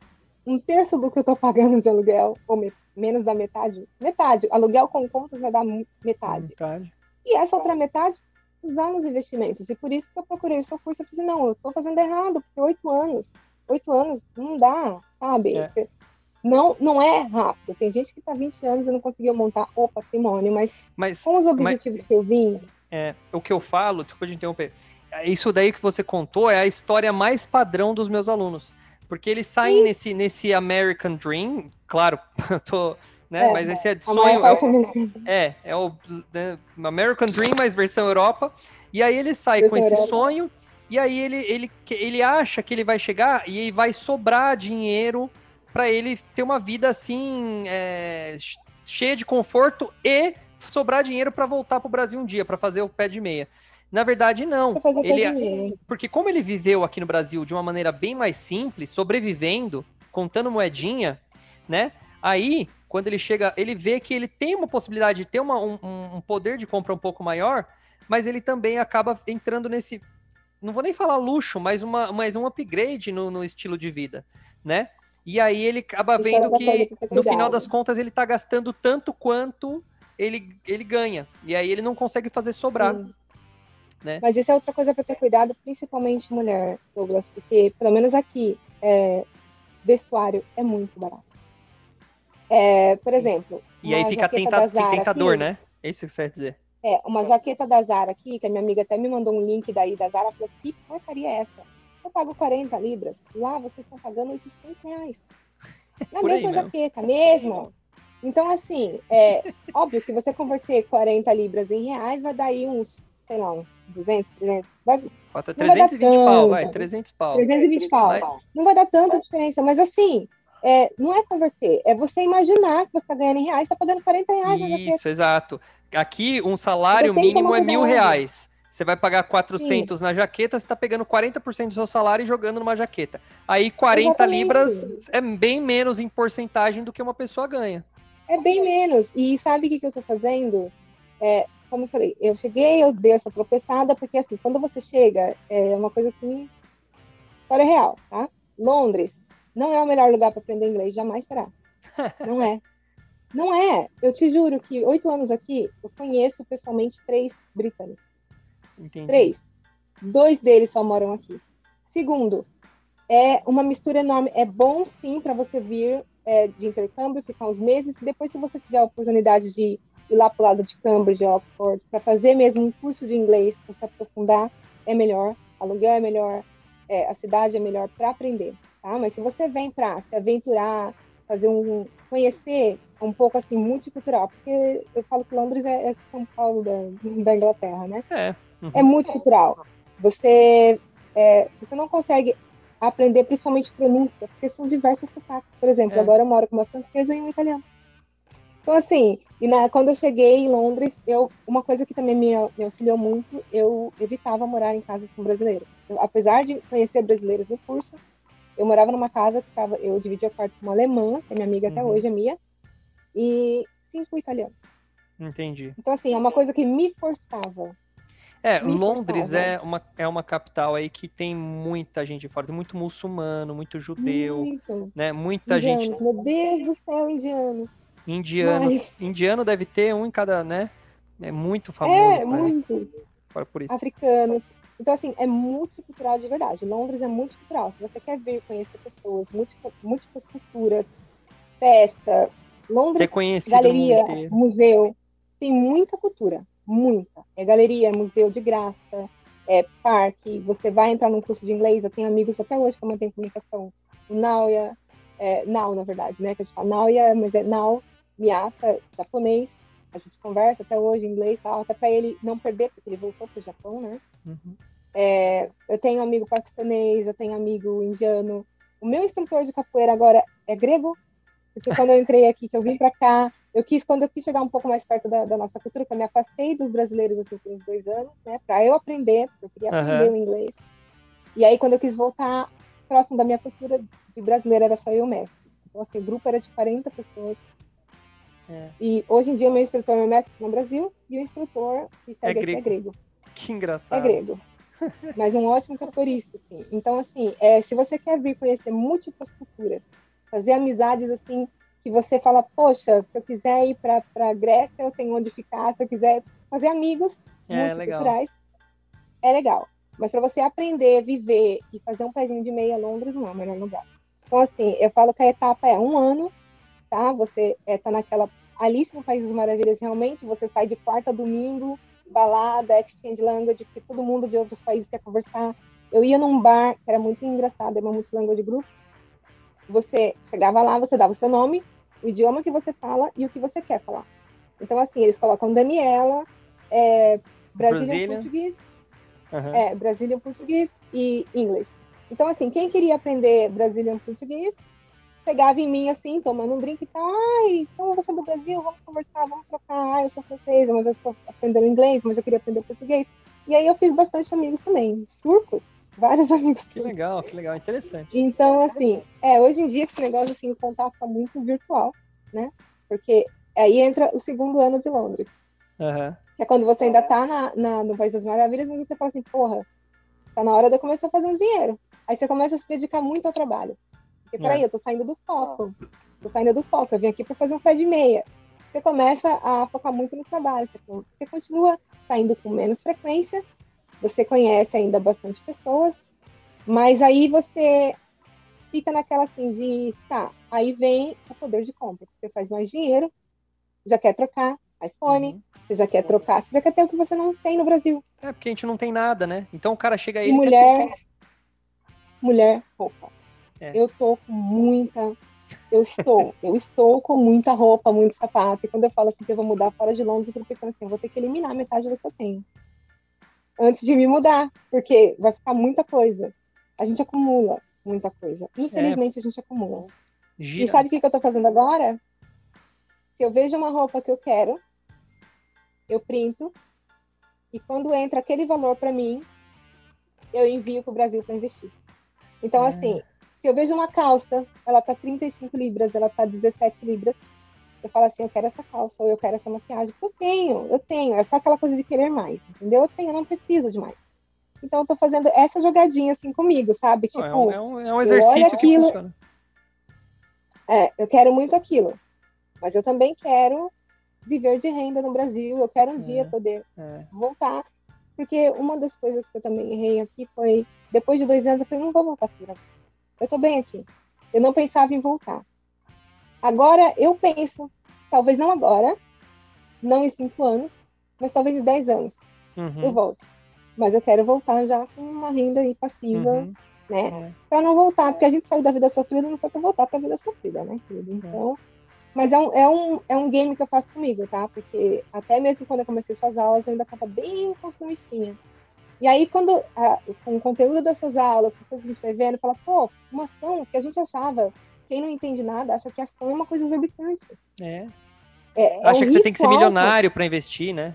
um terço do que eu estou pagando de aluguel, ou me, menos da metade, metade, aluguel com contas vai dar metade. metade. E essa outra metade, usar nos investimentos. E por isso que eu procurei o seu curso. Eu falei, não, eu estou fazendo errado, porque oito anos, oito anos não dá, sabe? É. Não, não é rápido. Tem gente que está 20 anos e não conseguiu montar o patrimônio, mas, mas com os objetivos mas, que eu vim. É, o que eu falo, desculpa de interromper, isso daí que você contou é a história mais padrão dos meus alunos. Porque eles saem nesse, nesse American Dream, claro, eu tô. Né, é, mas esse é de sonho. É o, é, é o né, American Dream, mas versão Europa. E aí ele sai com esse Europa. sonho, e aí ele, ele, ele acha que ele vai chegar e vai sobrar dinheiro para ele ter uma vida assim, é, cheia de conforto e sobrar dinheiro para voltar para o Brasil um dia, para fazer o pé de meia. Na verdade, não. Ele, porque como ele viveu aqui no Brasil de uma maneira bem mais simples, sobrevivendo, contando moedinha, né? Aí, quando ele chega, ele vê que ele tem uma possibilidade de ter uma, um, um poder de compra um pouco maior, mas ele também acaba entrando nesse, não vou nem falar luxo, mas, uma, mas um upgrade no, no estilo de vida, né? E aí ele acaba vendo que, no final das contas, ele está gastando tanto quanto ele, ele ganha. E aí ele não consegue fazer sobrar. Né? Mas isso é outra coisa para ter cuidado, principalmente mulher, Douglas, porque pelo menos aqui, é, vestuário é muito barato. É, por exemplo. E aí fica, tenta, tentador, aqui, né? É isso que você quer dizer. É, uma jaqueta da Zara aqui, que a minha amiga até me mandou um link daí da Zara, falou, que porcaria é essa? pago 40 libras, lá vocês estão pagando 800 reais. Na aí mesma mesmo. jaqueta, mesmo. Então, assim, é óbvio, se você converter 40 libras em reais, vai dar aí uns, sei lá, uns 200, 300, vai, Bota Não vai dar 320 pau, vai, tanto. 300 pau. 320 pau. Vai- Não vai dar tanta diferença, mas assim, é, não é converter, é você imaginar que você está ganhando em reais, está pagando 40 reais. Isso, exato. Aqui, um salário mínimo é mil reais. Você vai pagar 400 na jaqueta, você tá pegando 40% do seu salário e jogando numa jaqueta. Aí 40 Exatamente. libras é bem menos em porcentagem do que uma pessoa ganha. É bem menos. E sabe o que, que eu tô fazendo? É, como eu falei, eu cheguei, eu dei essa tropeçada, porque assim, quando você chega, é uma coisa assim, história real, tá? Londres não é o melhor lugar para aprender inglês, jamais será. Não é. Não é. Eu te juro que oito anos aqui, eu conheço pessoalmente três britânicos. Entendi. Três. Dois deles só moram aqui. Segundo, é uma mistura enorme. É bom sim para você vir é, de intercâmbio, ficar uns meses. e Depois, se você tiver a oportunidade de ir lá para o lado de Cambridge, Oxford, para fazer mesmo um curso de inglês, para se aprofundar, é melhor. Aluguel é melhor, é, a cidade é melhor para aprender. Tá? Mas se você vem para se aventurar, fazer um conhecer um pouco assim multicultural, porque eu falo que Londres é, é São Paulo da, da Inglaterra, né? É. uhum. é multicultural. Você, é, você não consegue aprender principalmente pronúncia, porque são diversos sotaques. Por exemplo, É. agora eu moro com uma francesa e um italiano. Então, assim, e na, quando eu cheguei em Londres, eu, uma coisa que também me, me auxiliou muito, eu evitava morar em casas com brasileiros. Eu, apesar de conhecer brasileiros no curso, eu morava numa casa que tava, eu dividia o quarto com uma alemã, que é minha amiga até Uhum. hoje, é minha, e cinco italianos. Entendi. Então, assim, é uma coisa que me forçava. É, Me Londres forçava. é uma, é uma capital aí que tem muita gente de fora, tem muito muçulmano, muito judeu, Muito. né? Muita indianos. gente Meu Deus do céu, indianos. Indiano. Mas- Indiano deve ter um em cada, né? É muito famoso É, pra- muitos. por- por isso. Africanos. Então, assim, é multicultural de verdade. Londres é multicultural. Se você quer vir conhecer pessoas, múltiplas, culturas, festa, Londres, galeria, museu, tem muita cultura. Muita. É galeria, é museu de graça, é parque. Você vai entrar num curso de inglês. Eu tenho amigos até hoje que eu mantenho comunicação. O Nauya, é, Nau, na verdade, né? Que a gente fala Nauya, mas é Nau, Miyata, japonês. A gente conversa até hoje em inglês e tal, até para ele não perder, porque ele voltou para o Japão, né? Uhum. É, eu tenho amigo paquistanês, eu tenho amigo indiano. O meu instrutor de capoeira agora é grego, porque quando eu entrei aqui, que eu vim para cá, eu quis, quando eu quis chegar um pouco mais perto da, da nossa cultura, que eu me afastei dos brasileiros assim, por uns dois anos, né, para eu aprender, porque eu queria aprender Aham. o inglês. E aí, quando eu quis voltar próximo da minha cultura de brasileira, era só eu mestre. Então, assim, o grupo era de 40 pessoas. É. E hoje em dia, o meu instrutor é meu mestre no Brasil, e o instrutor que segue aqui é grego. grego. Que É engraçado. grego. Mas um ótimo capoeirista, assim. Então, assim, é, se você quer vir conhecer múltiplas culturas, fazer amizades, assim, que você fala, poxa, se eu quiser ir para a Grécia, eu tenho onde ficar. Se eu quiser fazer amigos É, multiculturais, é legal. Mas para você aprender, viver e fazer um pezinho de meia Londres, não é o melhor lugar. Então, assim, eu falo que a etapa é um ano, tá? Você está naquela Alice no País das Maravilhas, realmente, você sai de quarta a domingo, balada, exchange language, porque todo mundo de outros países quer conversar. Eu ia num bar, que era muito engraçado, era uma multilanguage group. Você chegava lá, você dava o seu nome, o idioma que você fala e o que você quer falar. Então, assim, eles colocam Daniela, é, Brazilian Brazilian. português, Aham. é, Brazilian português e inglês. Então, assim, quem queria aprender Brazilian português, chegava em mim, assim, tomando um drink e tal, ai, então você é do Brasil, vamos conversar, vamos trocar, ai, eu sou francesa, mas eu estou aprendendo inglês, mas eu queria aprender português. E aí eu fiz bastante amigos também, turcos, vários amigos Que turcos. legal, que legal, interessante. Então, assim, é, hoje em dia esse negócio, assim, o contato tá muito virtual, né? Porque aí entra o segundo ano de Londres Aham. que é quando você ainda tá na, na- no País das Maravilhas, mas você fala assim, porra, tá na hora de eu começar a fazer um dinheiro. Aí você começa a se dedicar muito ao trabalho. Porque, peraí, É. eu tô saindo do foco. Tô saindo do foco, eu vim aqui para fazer um pé de meia. Você começa a focar muito no trabalho. Você, continua saindo com menos frequência, você conhece ainda bastante pessoas, mas aí você fica naquela assim de, tá, aí vem o poder de compra. Você faz mais dinheiro, já quer trocar iPhone, Uhum. você já quer trocar, você já quer ter o que você não tem no Brasil. É porque a gente não tem nada, né? Então o cara chega aí, E ele quer mulher. mulher roupa. É. Eu tô com muita. Eu estou, eu estou com muita roupa, muito sapato. E quando eu falo assim que eu vou mudar fora de Londres, eu fico pensando assim, eu vou ter que eliminar metade do que eu tenho. Antes de me mudar, porque vai ficar muita coisa. A gente acumula muita coisa. Infelizmente, é. a gente acumula. Gira. E sabe o que, que eu tô fazendo agora? Se eu vejo uma roupa que eu quero, eu printo. E quando entra aquele valor para mim, eu envio para o Brasil para investir. Então, é. assim, se eu vejo uma calça, ela tá 35 libras, ela tá 17 libras, eu falo assim, eu quero essa calça, ou eu quero essa maquiagem. Eu tenho, eu tenho. É só aquela coisa de querer mais, entendeu? Eu tenho, eu não preciso de mais. Então, eu tô fazendo essa jogadinha assim comigo, sabe? Tipo, é, um, é, um, é um exercício que funciona. É, eu quero muito aquilo. Mas eu também quero viver de renda no Brasil. Eu quero um é, dia poder é. voltar. Porque uma das coisas que eu também errei aqui foi, depois de dois anos, eu falei, não vou voltar para Eu tô bem aqui. Eu não pensava em voltar. Agora, eu penso, talvez não agora, não em cinco anos, mas talvez em dez anos, uhum. eu volto. Mas eu quero voltar já com uma renda aí passiva, uhum. né? É. Para não voltar, porque a gente saiu da vida sofrida, não foi para voltar para a vida sofrida, né, querido? É. Então, mas é um, é, um, é um game que eu faço comigo, tá? Porque até mesmo quando eu comecei suas aulas, eu ainda estava bem consumistinha. E aí, quando a, com o conteúdo dessas aulas, as coisas que a gente vai vendo, fala, pô, uma ação que a gente achava, quem não entende nada, acha que ação é uma coisa exorbitante. É. é, é acha um que você tem que ser milionário para investir, né?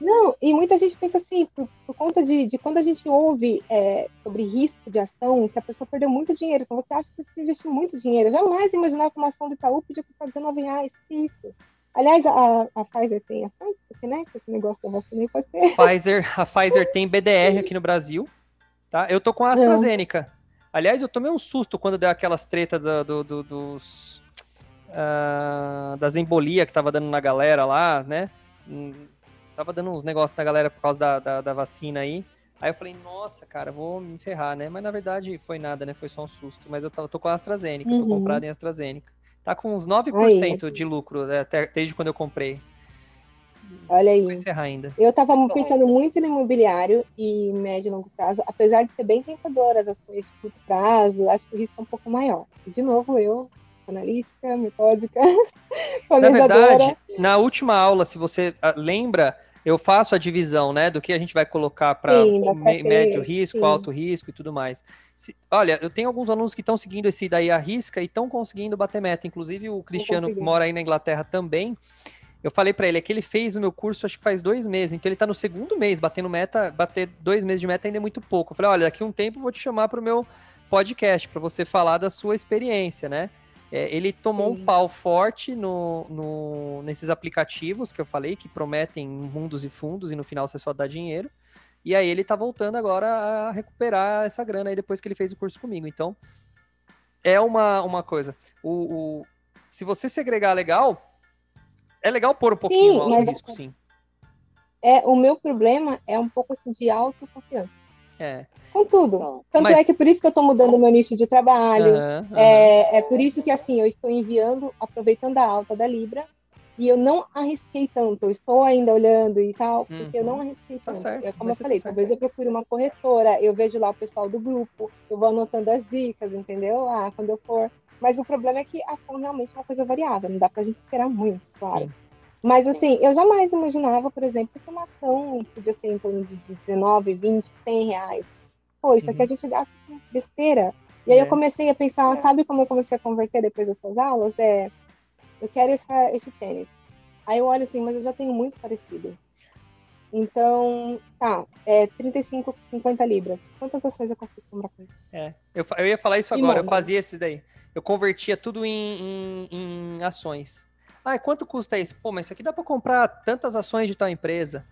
Não, e muita gente pensa assim, por, por conta de, de, quando a gente ouve é, sobre risco de ação, que a pessoa perdeu muito dinheiro, então você acha que você investiu muito dinheiro. Eu jamais imaginar que uma ação do Itaú podia custar 19 reais, que isso. Aliás, a, a Pfizer tem ações, porque, né, esse negócio da vacina aí pode ser. Pfizer, a Pfizer tem BDR aqui no Brasil, tá? Eu tô com a AstraZeneca. Não. Aliás, eu tomei um susto quando deu aquelas tretas do, do, do, dos... Uh, das embolias que tava dando na galera lá, né? tava dando uns negócios na galera por causa da, da, da, vacina aí. Aí eu falei, nossa, cara, vou me ferrar, né? Mas na verdade foi nada, né? Foi só um susto. Mas eu tô, tô com a AstraZeneca, uhum. tô comprado em AstraZeneca. Tá com uns 9% aí. de lucro né, até, desde quando eu comprei. Olha aí. Vou encerrar ainda. Eu tava pensando muito no imobiliário e médio e longo prazo, apesar de ser bem tentador as ações de curto prazo, acho que o risco é um pouco maior. De novo, eu analítica, metódica, Na verdade, na última aula, se você ah, lembra, eu faço a divisão, né, do que a gente vai colocar para médio risco, sim. alto risco e tudo mais. Se, olha, eu tenho alguns alunos que estão seguindo esse daí a risca e estão conseguindo bater meta. Inclusive o Cristiano que mora aí na Inglaterra também. Eu falei para ele é que ele fez o meu curso acho que faz dois meses, então ele está no segundo mês batendo meta, bater dois meses de meta ainda é muito pouco. Eu falei, olha, daqui um tempo eu vou te chamar para o meu podcast para você falar da sua experiência, né? É, ele tomou Sim. um pau forte no, no, nesses aplicativos que eu falei, que prometem mundos e fundos e no final você só dá dinheiro. E aí ele tá voltando agora a recuperar essa grana aí depois que ele fez o curso comigo. Então, é uma, uma coisa. O, o se você segregar legal, é legal pôr um pouquinho sim, o risco, sim. É, o meu problema é um pouco assim, de autoconfiança. É. Com tudo. Tanto Mas... é que por isso que eu estou mudando o meu nicho de trabalho. Uhum, uhum. É, é por isso que assim, eu estou enviando, aproveitando a alta da Libra, e eu não arrisquei tanto. Eu estou ainda olhando e tal, porque uhum. eu não uhum. arrisquei tá tanto. Tá certo, é como eu falei, tá talvez eu procure uma corretora, eu vejo lá o pessoal do grupo, eu vou anotando as dicas, entendeu? Ah, quando eu for. Mas o problema é que a ação realmente é uma coisa variável, não dá pra gente esperar muito, claro. Sim. Mas assim, eu jamais imaginava, por exemplo, que uma ação podia ser em torno de 19, 20, 100 reais. Pô, isso uhum. aqui a gente gasta com besteira. E aí é. eu comecei a pensar, sabe como eu comecei a converter depois dessas aulas? É, eu quero essa, esse tênis. Aí eu olho assim, mas eu já tenho muito parecido. Então, tá, é 35, 50 libras. Quantas ações eu consigo comprar com isso? É, eu, eu ia falar isso agora, eu fazia esses daí. Eu convertia tudo em, em, em ações. Ah, quanto custa isso? Pô, mas isso aqui dá para comprar tantas ações de tal empresa.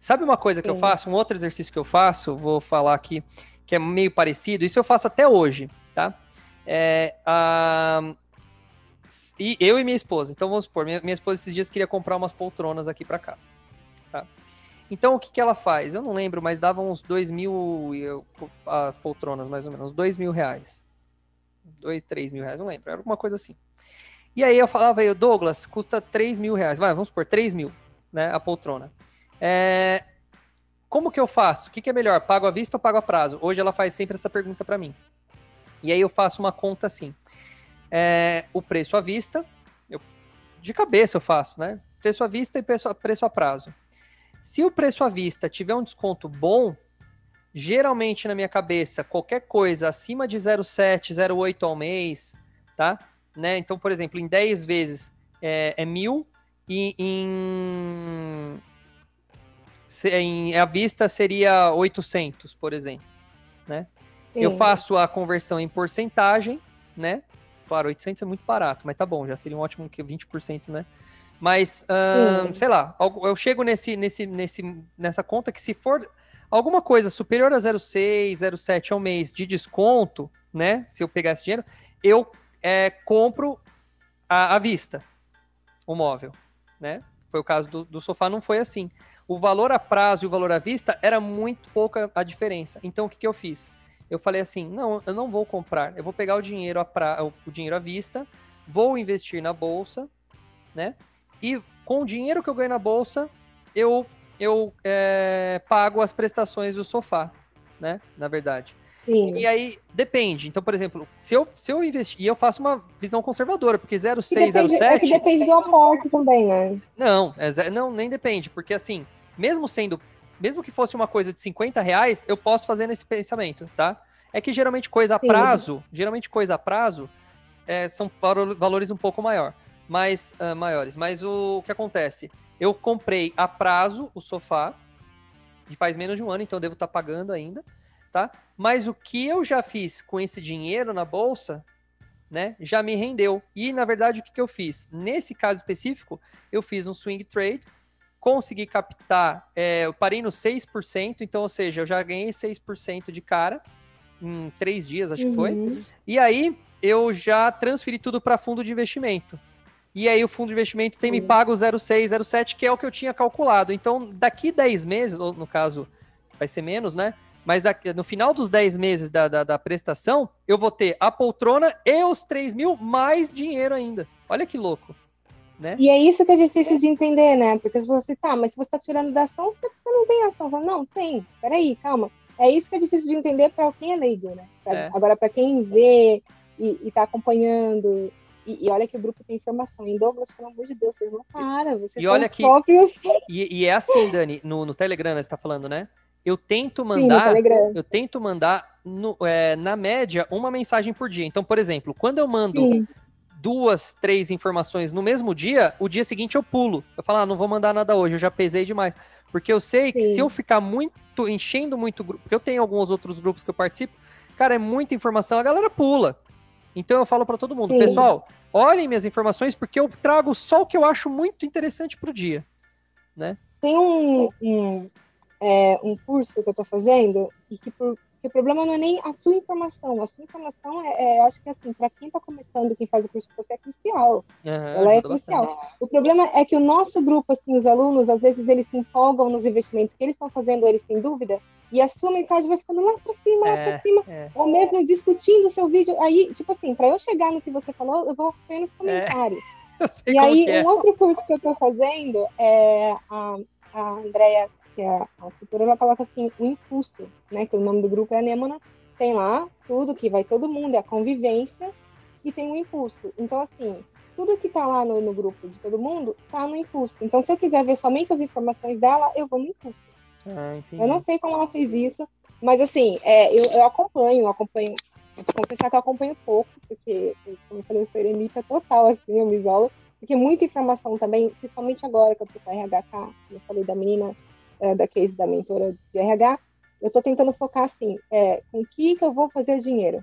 Sabe uma coisa que Sim. eu faço? Um outro exercício que eu faço, vou falar aqui, que é meio parecido. Isso eu faço até hoje, tá? É, a... e eu e minha esposa. Então vamos supor, minha, minha esposa esses dias queria comprar umas poltronas aqui para casa, tá? Então o que, que ela faz? Eu não lembro, mas dava uns dois mil eu, as poltronas mais ou menos, dois mil reais, dois, três mil reais, não lembro, era alguma coisa assim. E aí eu falava, aí, Douglas, custa 3 mil reais. Vai, vamos por 3 mil, né? A poltrona. É, como que eu faço? O que, que, é melhor? Pago à vista ou pago a prazo? Hoje ela faz sempre essa pergunta para mim. E aí eu faço uma conta assim. É, o preço à vista, eu, de cabeça eu faço, né? Preço à vista e preço, preço a prazo. Se o preço à vista tiver um desconto bom, geralmente na minha cabeça, qualquer coisa acima de 0,7, 0,8 ao mês, tá? Né? Então, por exemplo, em 10 vezes é, é mil e em, em à vista seria 800, por exemplo, né? Sim. Eu faço a conversão em porcentagem, né? Claro, 800 é muito barato, mas tá bom, já seria um ótimo que 20%, né? Mas, hum, sei lá, eu chego nesse, nesse, nesse, nessa conta que se for alguma coisa superior a 0,6, 0,7 ao mês de desconto, né? Se eu pegar esse dinheiro, eu é, compro à, à vista o móvel, né? Foi o caso do, do sofá, não foi assim. O valor a prazo e o valor à vista era muito pouca a diferença. Então, o que, que eu fiz? Eu falei assim, não, eu não vou comprar. Eu vou pegar o dinheiro, a pra, o dinheiro à vista, vou investir na bolsa, né? E com o dinheiro que eu ganho na bolsa, eu, eu é, pago as prestações do sofá, né? Na verdade. Sim. E aí, depende. Então, por exemplo, se eu, se eu investir, e eu faço uma visão conservadora, porque 0,6, 0,7... É que depende do aporte também, né? Não, é, não, nem depende, porque assim, mesmo sendo, mesmo que fosse uma coisa de 50 reais, eu posso fazer nesse pensamento, tá? É que geralmente coisa a Sim. prazo, geralmente coisa a prazo, é, são valores um pouco maior, mais, uh, maiores. Mas o, o que acontece? Eu comprei a prazo o sofá, e faz menos de um ano, então eu devo estar tá pagando ainda tá? Mas o que eu já fiz com esse dinheiro na bolsa, né, já me rendeu. E na verdade o que, que eu fiz? Nesse caso específico, eu fiz um swing trade, consegui captar, é, eu parei no 6%, então, ou seja, eu já ganhei 6% de cara em três dias, acho uhum. que foi. Uhum. E aí eu já transferi tudo para fundo de investimento. E aí o fundo de investimento tem uhum. me pago 0,6, 0,7, que é o que eu tinha calculado. Então, daqui 10 meses, ou no caso, vai ser menos, né? Mas no final dos 10 meses da, da, da, prestação, eu vou ter a poltrona e os 3 mil mais dinheiro ainda. Olha que louco. Né? E é isso que é difícil de entender, né? Porque se você tá, mas se você tá tirando da ação, você não tem ação. Não, tem. Peraí, calma. É isso que é difícil de entender para quem é leigo, né? Pra, é. Agora, para quem vê e, e tá acompanhando e, e, olha que o grupo tem informação. Em Douglas, pelo amor de Deus, vocês não param. Vocês e olha que. E, e, é assim, Dani, no, no Telegram, você está falando, né? Eu tento mandar, Sim, eu tento mandar no, é, na média uma mensagem por dia. Então, por exemplo, quando eu mando Sim. duas, três informações no mesmo dia, o dia seguinte eu pulo. Eu falo, ah, não vou mandar nada hoje, eu já pesei demais. Porque eu sei Sim. que se eu ficar muito, enchendo muito grupo, porque eu tenho alguns outros grupos que eu participo, cara, é muita informação, a galera pula. Então eu falo para todo mundo, pessoal, olhem minhas informações porque eu trago só o que eu acho muito interessante pro dia, né? Tem um, um é, um curso que eu estou fazendo e que, por, que, o problema não é nem a sua informação. A sua informação é, é acho que assim, para quem está começando, quem faz o curso com você é crucial. Uhum, ela é crucial. Bastante. O problema é que o nosso grupo, assim, os alunos, às vezes eles se empolgam nos investimentos que eles estão fazendo, eles têm dúvida, e a sua mensagem vai ficando lá para cima, lá para é, cima, é. ou mesmo discutindo o seu vídeo. Aí, tipo assim, para eu chegar no que você falou, eu vou nos é. comentários. e aí, um outro curso que eu estou fazendo é a, a Andrea que é a futura, ela coloca assim, o impulso, né? Que o nome do grupo é Anêmona. Tem lá tudo que vai todo mundo, é a convivência e tem o impulso. Então, assim, tudo que tá lá no, no, grupo de todo mundo tá no impulso. Então, se eu quiser ver somente as informações dela, eu vou no impulso. Ah, eu não sei como ela fez isso, mas assim, é, eu, eu acompanho, eu acompanho. Vou te confessar que eu acompanho pouco, porque, como eu falei, eu sou eremita total, assim, eu me isolo. Porque muita informação também, principalmente agora que eu tô com a RHK, eu falei da menina é, da case da mentora de RH, eu estou tentando focar assim, é, com que, que eu vou fazer dinheiro?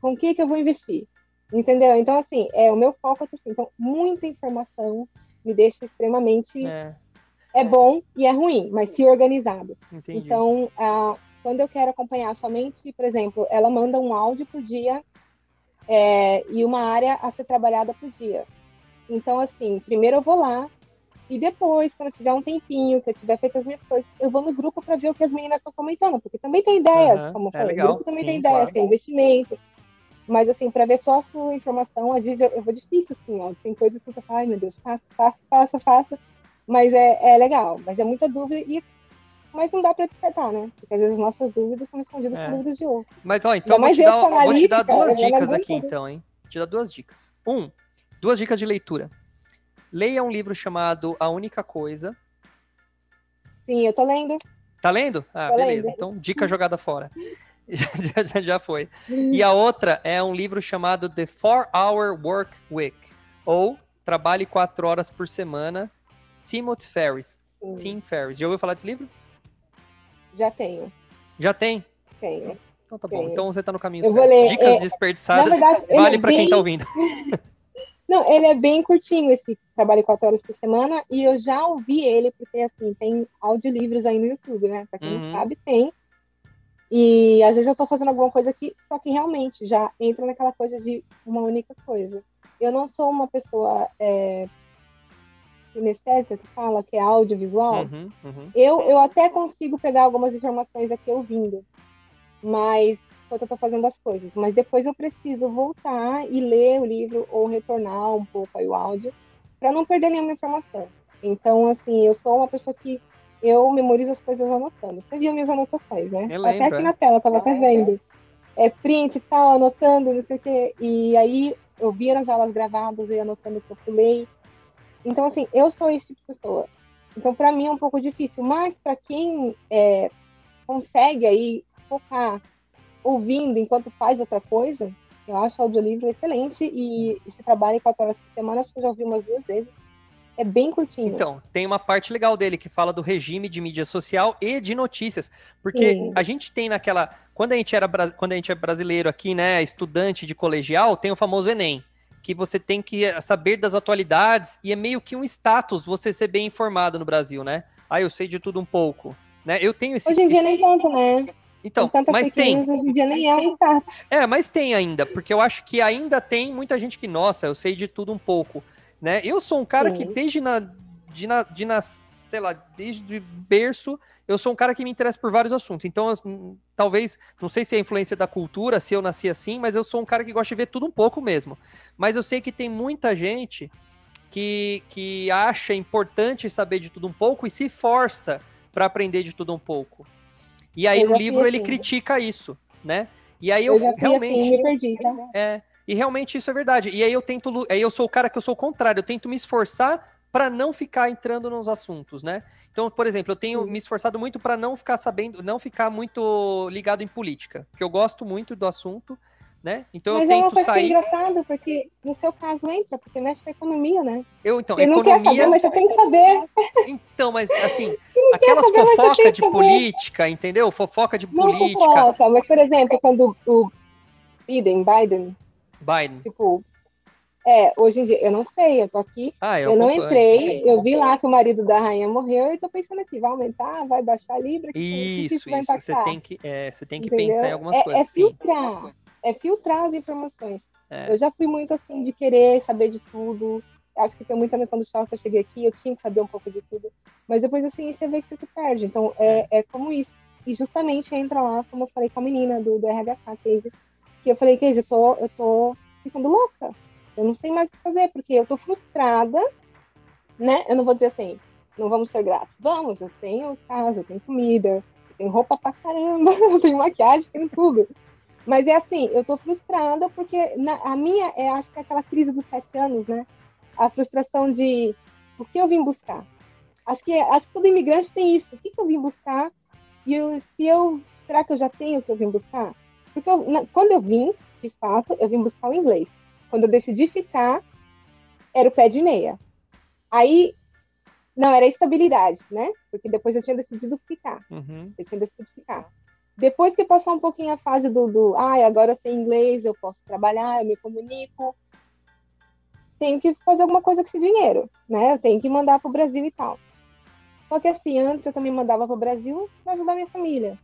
Com que, que eu vou investir? Entendeu? Então, assim, é, o meu foco é assim, então, muita informação me deixa extremamente... É. é bom e é ruim, mas se organizado. Entendi. Então, a, quando eu quero acompanhar somente, por exemplo, ela manda um áudio por dia é, e uma área a ser trabalhada por dia. Então, assim, primeiro eu vou lá, e depois, quando tiver um tempinho, que eu tiver feito as minhas coisas, eu vou no grupo para ver o que as meninas estão comentando, porque também tem ideias, uhum, como eu é falei, é o grupo também Sim, tem ideias, claro. tem investimento. Mas, assim, para ver só a sua informação, às vezes eu, eu vou difícil, assim, ó. Tem coisas que eu falo, ai meu Deus, faça, faça, faça, faça. Mas é, é legal, mas é muita dúvida. E mas não dá para despertar, né? Porque às vezes nossas dúvidas são respondidas é. por dúvidas de outro. Mas, ó, então vou te, dar, vou te dar duas dicas aqui, então, hein? Vou te dar duas dicas. Um, duas dicas de leitura. Leia um livro chamado A Única Coisa. Sim, eu tô lendo. Tá lendo? Ah, tô beleza. Lendo. Então, dica jogada fora. já, já, já foi. E a outra é um livro chamado The Four Hour Work Week, ou Trabalhe Quatro Horas por Semana, Timothy Ferris. Sim. Tim Ferris. Já ouviu falar desse livro? Já tenho. Já tem? Tenho. Então tá bom. Então você tá no caminho eu certo. Dicas é, desperdiçadas verdade, vale é para quem tá ouvindo. Não, ele é bem curtinho esse trabalho quatro horas por semana e eu já ouvi ele porque assim tem audiolivros aí no YouTube, né? Para quem uhum. não sabe tem. E às vezes eu tô fazendo alguma coisa aqui, só que realmente já entra naquela coisa de uma única coisa. Eu não sou uma pessoa é, sinestésica que fala que é audiovisual. Uhum, uhum. Eu, eu até consigo pegar algumas informações aqui ouvindo, mas enquanto eu tô fazendo as coisas. Mas depois eu preciso voltar e ler o livro ou retornar um pouco aí o áudio para não perder nenhuma informação. Então, assim, eu sou uma pessoa que eu memorizo as coisas anotando. Você viu minhas anotações, né? Eu lembro, até aqui na tela, eu tava até vendo. É print e tal, anotando, não sei o quê. E aí eu via nas aulas gravadas, eu ia anotando o que eu pulei. Então, assim, eu sou esse tipo de pessoa. Então, para mim é um pouco difícil. Mas para quem é, consegue aí focar ouvindo enquanto faz outra coisa, eu acho o audiolivro excelente. E esse trabalho quatro horas por semana, acho que eu já ouvi umas duas vezes. É bem curtinho. Então, tem uma parte legal dele que fala do regime de mídia social e de notícias. Porque Sim. a gente tem naquela. Quando a gente era quando a gente é brasileiro aqui, né? Estudante de colegial, tem o famoso Enem. Que você tem que saber das atualidades e é meio que um status você ser bem informado no Brasil, né? Ah, eu sei de tudo um pouco. Né? Eu tenho esse. Hoje em dia nem tanto, né? Então, mas tem. É, é, mas tem ainda, porque eu acho que ainda tem muita gente que, nossa, eu sei de tudo um pouco né? Eu sou um cara Sim. que desde na, de, na, de nas, sei lá, desde berço, eu sou um cara que me interessa por vários assuntos. Então, hum, talvez, não sei se é a influência da cultura, se eu nasci assim, mas eu sou um cara que gosta de ver tudo um pouco mesmo. Mas eu sei que tem muita gente que, que acha importante saber de tudo um pouco e se força para aprender de tudo um pouco. E aí no livro ele assim. critica isso, né? E aí eu, eu realmente assim, me perdi, tá? é, e realmente isso é verdade. E aí eu tento, aí eu sou o cara que eu sou o contrário, eu tento me esforçar para não ficar entrando nos assuntos, né? Então, por exemplo, eu tenho me esforçado muito para não ficar sabendo, não ficar muito ligado em política, porque eu gosto muito do assunto, né? Então mas eu tento é uma coisa sair. Que é engraçado, porque no seu caso entra, porque mexe com a economia, né? Eu então, você economia. Não quer saber, mas você tem que saber. Então, mas assim, aquelas saber, fofoca de política, entendeu? Fofoca de não política. Fofoca, mas por exemplo, quando o Biden, Biden Biden. Tipo, é, hoje em dia, eu não sei, eu tô aqui, ah, eu, eu não entrei, eu vi lá que o marido da rainha morreu e tô pensando aqui, vai aumentar, vai baixar a libra? Isso, isso, você tem que, é, você tem que pensar em algumas é, coisas. É filtrar, sim. É filtrar as informações. É. Eu já fui muito assim, de querer saber de tudo, acho que foi muito também quando eu cheguei aqui, eu tinha que saber um pouco de tudo, mas depois assim, você vê que você se perde, então é, é como isso. E justamente entra lá, como eu falei com a menina do, do RHK, Casey, que eu falei, Casey, eu tô, eu tô ficando louca. Eu não sei mais o que fazer, porque eu tô frustrada, né? Eu não vou dizer assim, não vamos ter graça. Vamos, eu tenho casa, eu tenho comida, eu tenho roupa pra caramba, eu tenho maquiagem, tenho tudo. Mas é assim, eu tô frustrada porque na, a minha é, acho que é aquela crise dos sete anos, né? A frustração de o que eu vim buscar. Acho que, acho que todo imigrante tem isso. O que, que eu vim buscar? E eu, se eu, será que eu já tenho o que eu vim buscar? Porque eu, na, quando eu vim, de fato, eu vim buscar o inglês. Quando eu decidi ficar, era o pé de meia. Aí, não, era estabilidade, né? Porque depois eu tinha decidido ficar. Uhum. Eu tinha decidido ficar. Depois que passou um pouquinho a fase do, do ah, agora sei inglês, eu posso trabalhar, eu me comunico, tenho que fazer alguma coisa com esse dinheiro, né? Eu tenho que mandar para o Brasil e tal. Só que assim, antes eu também mandava para o Brasil para ajudar minha família.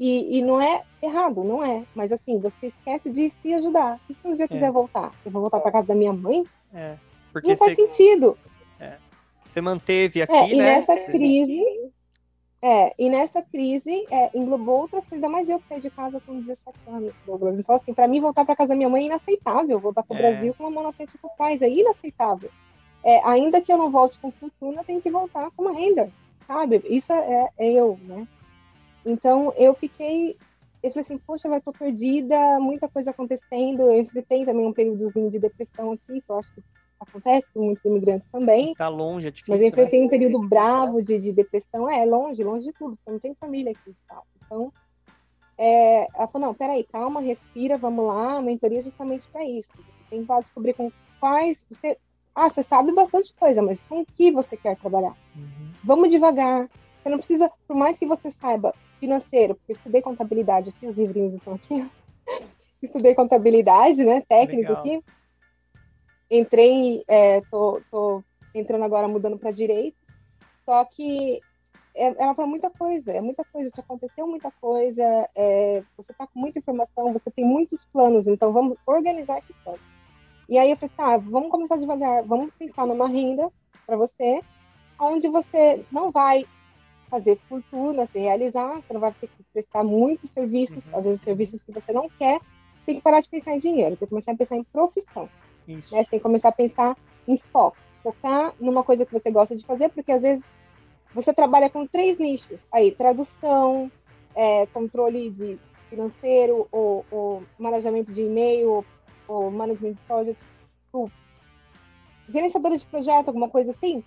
E, e, não é errado, não é. Mas assim, você esquece de se ajudar. E se um dia é. quiser voltar? Eu vou voltar para casa da minha mãe? É. Porque não faz sentido. É. Você manteve aqui, é, e né? nessa crise. É, e nessa crise é, englobou outras coisas, mas eu saí de casa com 17 anos, Douglas. Então, assim, para mim, voltar para casa da minha mãe é inaceitável. Voltar para o é. Brasil com uma mão na frente com o pais é inaceitável. É, ainda que eu não volte com fortuna, eu tenho que voltar com uma renda. sabe? Isso é, é eu, né? Então eu fiquei, eu falei assim, poxa, vai tô perdida, muita coisa acontecendo. Eu enfrentei também um períodozinho de depressão aqui, que eu acho que acontece com muitos imigrantes também. Tá longe, é difícil. Mas eu enfrentei né? um período bravo de, de depressão, é longe, longe de tudo, porque eu não tenho família aqui e tal. Então, é, ela falou, não, peraí, calma, respira, vamos lá, a mentoria é justamente para isso. Você tem que descobrir com quais você. Ah, você sabe bastante coisa, mas com o que você quer trabalhar? Uhum. Vamos devagar. Você não precisa, por mais que você saiba financeiro, porque eu estudei contabilidade aqui, os livrinhos estão aqui. estudei contabilidade, né? Técnico aqui. Entrei, é, tô, tô entrando agora mudando para direito. Só que é, ela foi muita coisa, é muita coisa, já aconteceu muita coisa, é, você está com muita informação, você tem muitos planos, então vamos organizar esses planos. E aí eu falei, tá, vamos começar devagar, vamos pensar numa renda para você, onde você não vai fazer fortuna, se realizar, você não vai ter que prestar muitos serviços, uhum. às vezes serviços que você não quer, tem que parar de pensar em dinheiro, tem que começar a pensar em profissão. Isso. Né? Você tem que começar a pensar em foco, focar numa coisa que você gosta de fazer, porque às vezes você trabalha com três nichos, aí tradução, é, controle de financeiro, ou, ou manejamento de e-mail, ou, ou management de project, ou gerenciador de projeto, alguma coisa assim,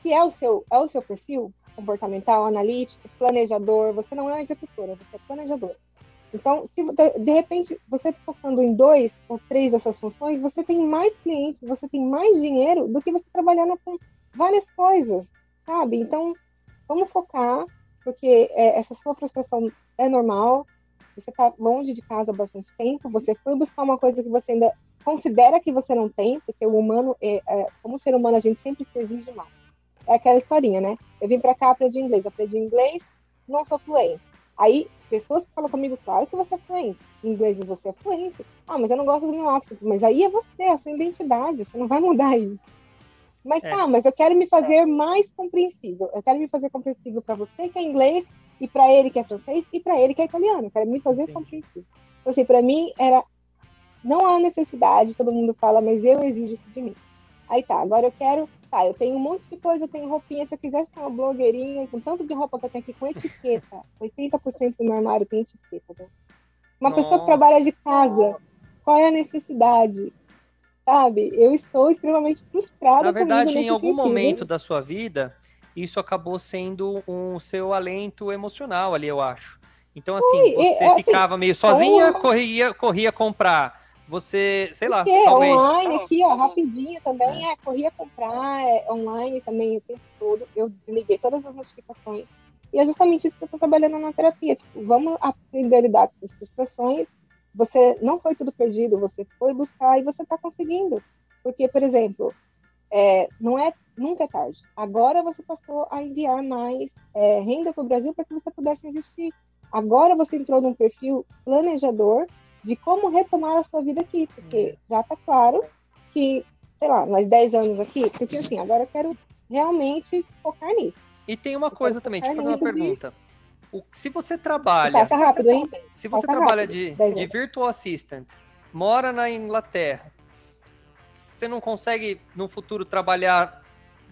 que é o seu, é o seu perfil comportamental, analítico, planejador, você não é executora, você é planejador. Então, se de repente você focando em dois ou três dessas funções, você tem mais clientes, você tem mais dinheiro do que você trabalhando com várias coisas, sabe? Então, vamos focar, porque é, essa sua frustração é normal. Você está longe de casa há bastante tempo, você foi buscar uma coisa que você ainda considera que você não tem, porque o humano, é, é, como ser humano, a gente sempre se exige mais. É aquela historinha, né? Eu vim para cá, aprendi inglês, aprendi inglês, não sou fluente. Aí, pessoas que falam comigo, claro que você é fluente. Em inglês você é fluente. Ah, mas eu não gosto do meu accent. Mas aí é você, é a sua identidade. Você não vai mudar isso. Mas é. tá, mas eu quero me fazer mais compreensível. Eu quero me fazer compreensível para você que é inglês, e para ele que é francês, e para ele que é italiano. Eu quero me fazer Entendi. compreensível. Então, assim, para mim era. Não há necessidade, todo mundo fala, mas eu exijo isso de mim. Aí tá, agora eu quero Tá, eu tenho um monte de coisa, eu tenho roupinha. Se eu quisesse ser uma blogueirinha, com tanto de roupa que eu tenho aqui com etiqueta, 80% do meu armário tem etiqueta. Né? Uma Nossa. pessoa que trabalha de casa, qual é a necessidade? Sabe? Eu estou extremamente frustrada. Na verdade, em algum sentido. momento da sua vida, isso acabou sendo um seu alento emocional ali, eu acho. Então, assim, você é, assim, ficava meio sozinha, corria, corria comprar você, sei lá, Porque talvez. online aqui, ó, rapidinho também, é, é corria comprar é, online também o tempo todo. Eu desliguei todas as notificações. E é justamente isso que eu estou trabalhando na terapia. Tipo, vamos aprender a lidar com essas frustrações. Você não foi tudo perdido, você foi buscar e você está conseguindo. Porque, por exemplo, é, não é nunca é tarde. Agora você passou a enviar mais é, renda para o Brasil para que você pudesse investir. Agora você entrou num perfil planejador de como retomar a sua vida aqui, porque uhum. já está claro que, sei lá, nós 10 anos aqui, porque assim, agora eu quero realmente focar nisso. E tem uma coisa também, deixa eu fazer uma pergunta. O, se você trabalha. Passa rápido, hein? Se você Passa trabalha rápido, de, de virtual assistant, mora na Inglaterra, você não consegue no futuro trabalhar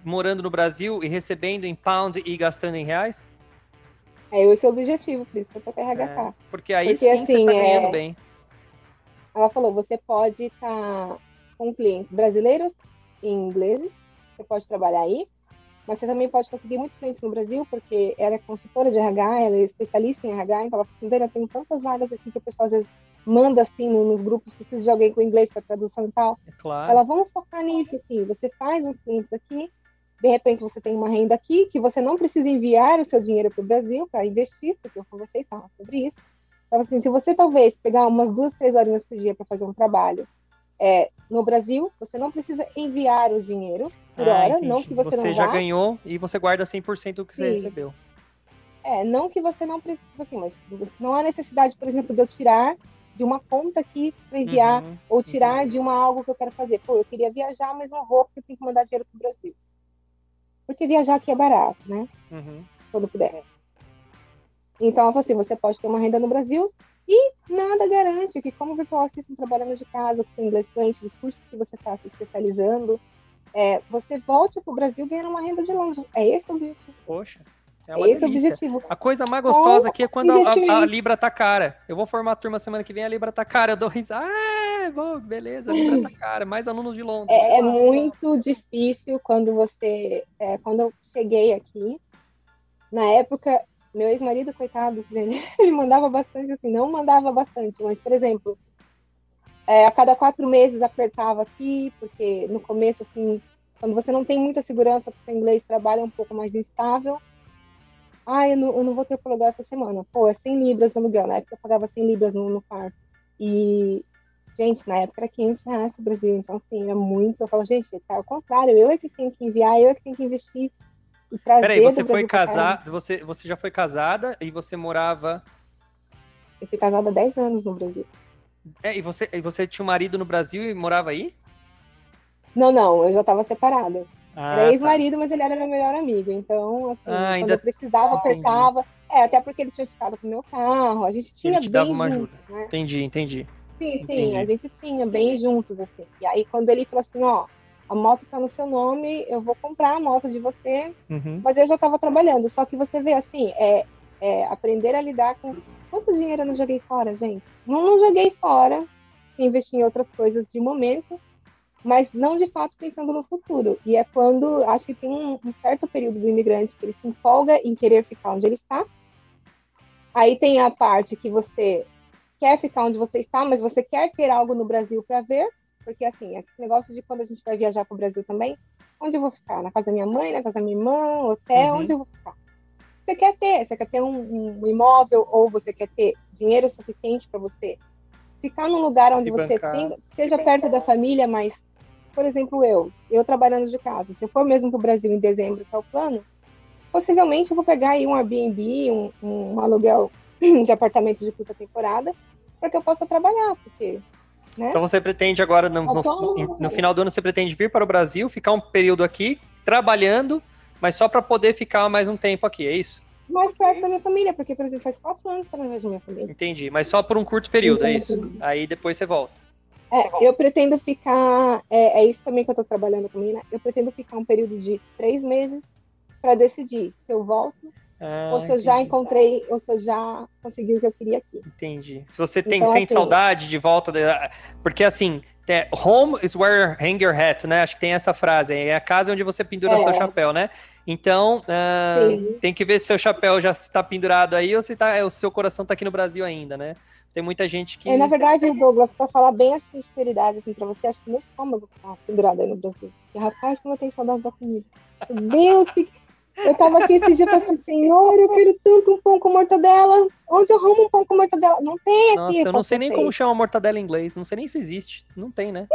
morando no Brasil e recebendo em pound e gastando em reais? É esse é o objetivo, por isso que eu tô com RH. É, porque aí porque, sim assim, você tá ganhando é... bem. Ela falou: você pode estar tá com clientes brasileiros e ingleses, você pode trabalhar aí, mas você também pode conseguir muitos clientes no Brasil, porque ela é consultora de RH, ela é especialista em RH, então ela falou: eu tenho tantas vagas aqui que o pessoal às vezes manda assim nos grupos, precisa de alguém com inglês para tradução e tal. É claro. Ela, vamos focar nisso, assim, você faz os clientes aqui, de repente você tem uma renda aqui, que você não precisa enviar o seu dinheiro para o Brasil para investir, porque eu conversei e sobre isso. Então, assim, se você talvez pegar umas duas, três horinhas por dia para fazer um trabalho é, no Brasil, você não precisa enviar o dinheiro por ah, hora, entendi. não que você, você não já vá. ganhou e você guarda 100% do que Sim. você recebeu. É, não que você não precisa, assim, mas não há necessidade, por exemplo, de eu tirar de uma conta aqui para enviar, uhum, ou tirar uhum. de uma algo que eu quero fazer. Pô, eu queria viajar, mas não vou porque eu tenho que mandar dinheiro para o Brasil. Porque viajar aqui é barato, né? Uhum. Quando puder. Então, ela falou assim, você pode ter uma renda no Brasil e nada garante que, como virtual assistant trabalhando de casa, com seu inglês fluente, os cursos que você está se especializando, é, você volte para o Brasil ganhando uma renda de Londres. É esse o objetivo. Poxa. É uma esse delícia. o objetivo. A coisa mais gostosa aqui é quando a, a-. Libra tá cara. Eu vou formar a turma semana que vem, a Libra tá cara. Eu dou risada. Ah, bom, beleza, a Libra tá cara. Mais alunos de Londres. É, é muito difícil quando você. é, quando eu cheguei aqui, na época, meu ex-marido, coitado, ele, ele mandava bastante assim, não mandava bastante, mas, por exemplo, é, a cada quatro meses apertava aqui, porque no começo, assim, quando você não tem muita segurança para o seu inglês, trabalha um pouco mais instável. Ah, eu não, eu não vou ter alugar essa semana. Pô, é 100 libras o aluguel. Na época eu pagava 100 libras no, no quarto. E Gente, na época era 500 reais no Brasil, então assim, era muito. Eu falo, gente, tá ao contrário, eu é que tenho que enviar, eu é que tenho que investir e trazer. Peraí, você foi casar, você, você já foi casada e você morava. Eu fui casada há 10 anos no Brasil. É, e você, e você tinha um marido no Brasil e morava aí? Não, não, eu já estava separada. Ah, era tá. ex-marido, mas ele era meu melhor amigo. Então, assim, Ah, quando ainda- eu precisava, Entendi. apertava. É, até porque ele tinha ficado com o meu carro, a gente tinha te bem dava uma juntos, né? Entendi, entendi. Sim, Entendi. sim, a gente tinha bem juntos, assim. E aí, quando ele falou assim, ó, a moto tá no seu nome, eu vou comprar a moto de você, Uhum. mas eu já estava trabalhando. Só que você vê assim, é, é aprender a lidar com quanto dinheiro eu não joguei fora, gente. Não, não joguei fora, investi em outras coisas de momento, mas não de fato pensando no futuro. E é quando acho que tem um, um certo período do imigrante que ele se empolga em querer ficar onde ele está. Aí tem a parte que você quer ficar onde você está, mas você quer ter algo no Brasil para ver, porque assim, esse negócio de quando a gente vai viajar para o Brasil também, onde eu vou ficar? Na casa da minha mãe, na casa da minha irmã, hotel, Uhum. onde eu vou ficar? Você quer ter, você quer ter um, um imóvel ou você quer ter dinheiro suficiente para você ficar num lugar Se onde você bancar. tem, esteja perto da família, mas, por exemplo, eu, eu trabalhando de casa, se eu for mesmo para o Brasil em dezembro, que é o plano, possivelmente eu vou pegar aí um Airbnb, um, um aluguel de apartamento de curta temporada, para que eu possa trabalhar, porque né? Então você pretende agora, no, no- no final do ano, você pretende vir para o Brasil, ficar um período aqui, trabalhando, mas só para poder ficar mais um tempo aqui, é isso? mais perto da minha família, porque, por exemplo, faz quatro anos que eu não vejo minha família. Entendi. Mas só por um curto período, é isso? Aí depois você volta. É, eu pretendo ficar, é, é isso também que eu tô trabalhando com a menina, eu pretendo ficar um período de três meses para decidir se eu volto Ah, ou se eu já entendi. encontrei, ou se eu já consegui o que eu queria aqui. Entendi. Se você tem, Então, sente assim- saudade de volta, da- porque assim, é, home is where hang your hat, né? Acho que tem essa frase, é a casa onde você pendura É. seu chapéu, né? Então, ah, tem que ver se seu chapéu já está pendurado aí ou se tá, o seu coração está aqui no Brasil ainda, né? Tem muita gente que. É, na verdade, Douglas, para falar bem a sinceridade assim, para você, acho que meu estômago tá pendurado aí no Brasil. Rapaz, como eu tenho saudade da comida. Meu Deus, que... eu tava aqui esse dia falando, Senhor, eu quero tanto um pão com mortadela. Onde eu arrumo um pão com mortadela? Não tem aqui. Nossa, eu não sei nem como chama mortadela em inglês. Não sei nem se existe. Não tem, né?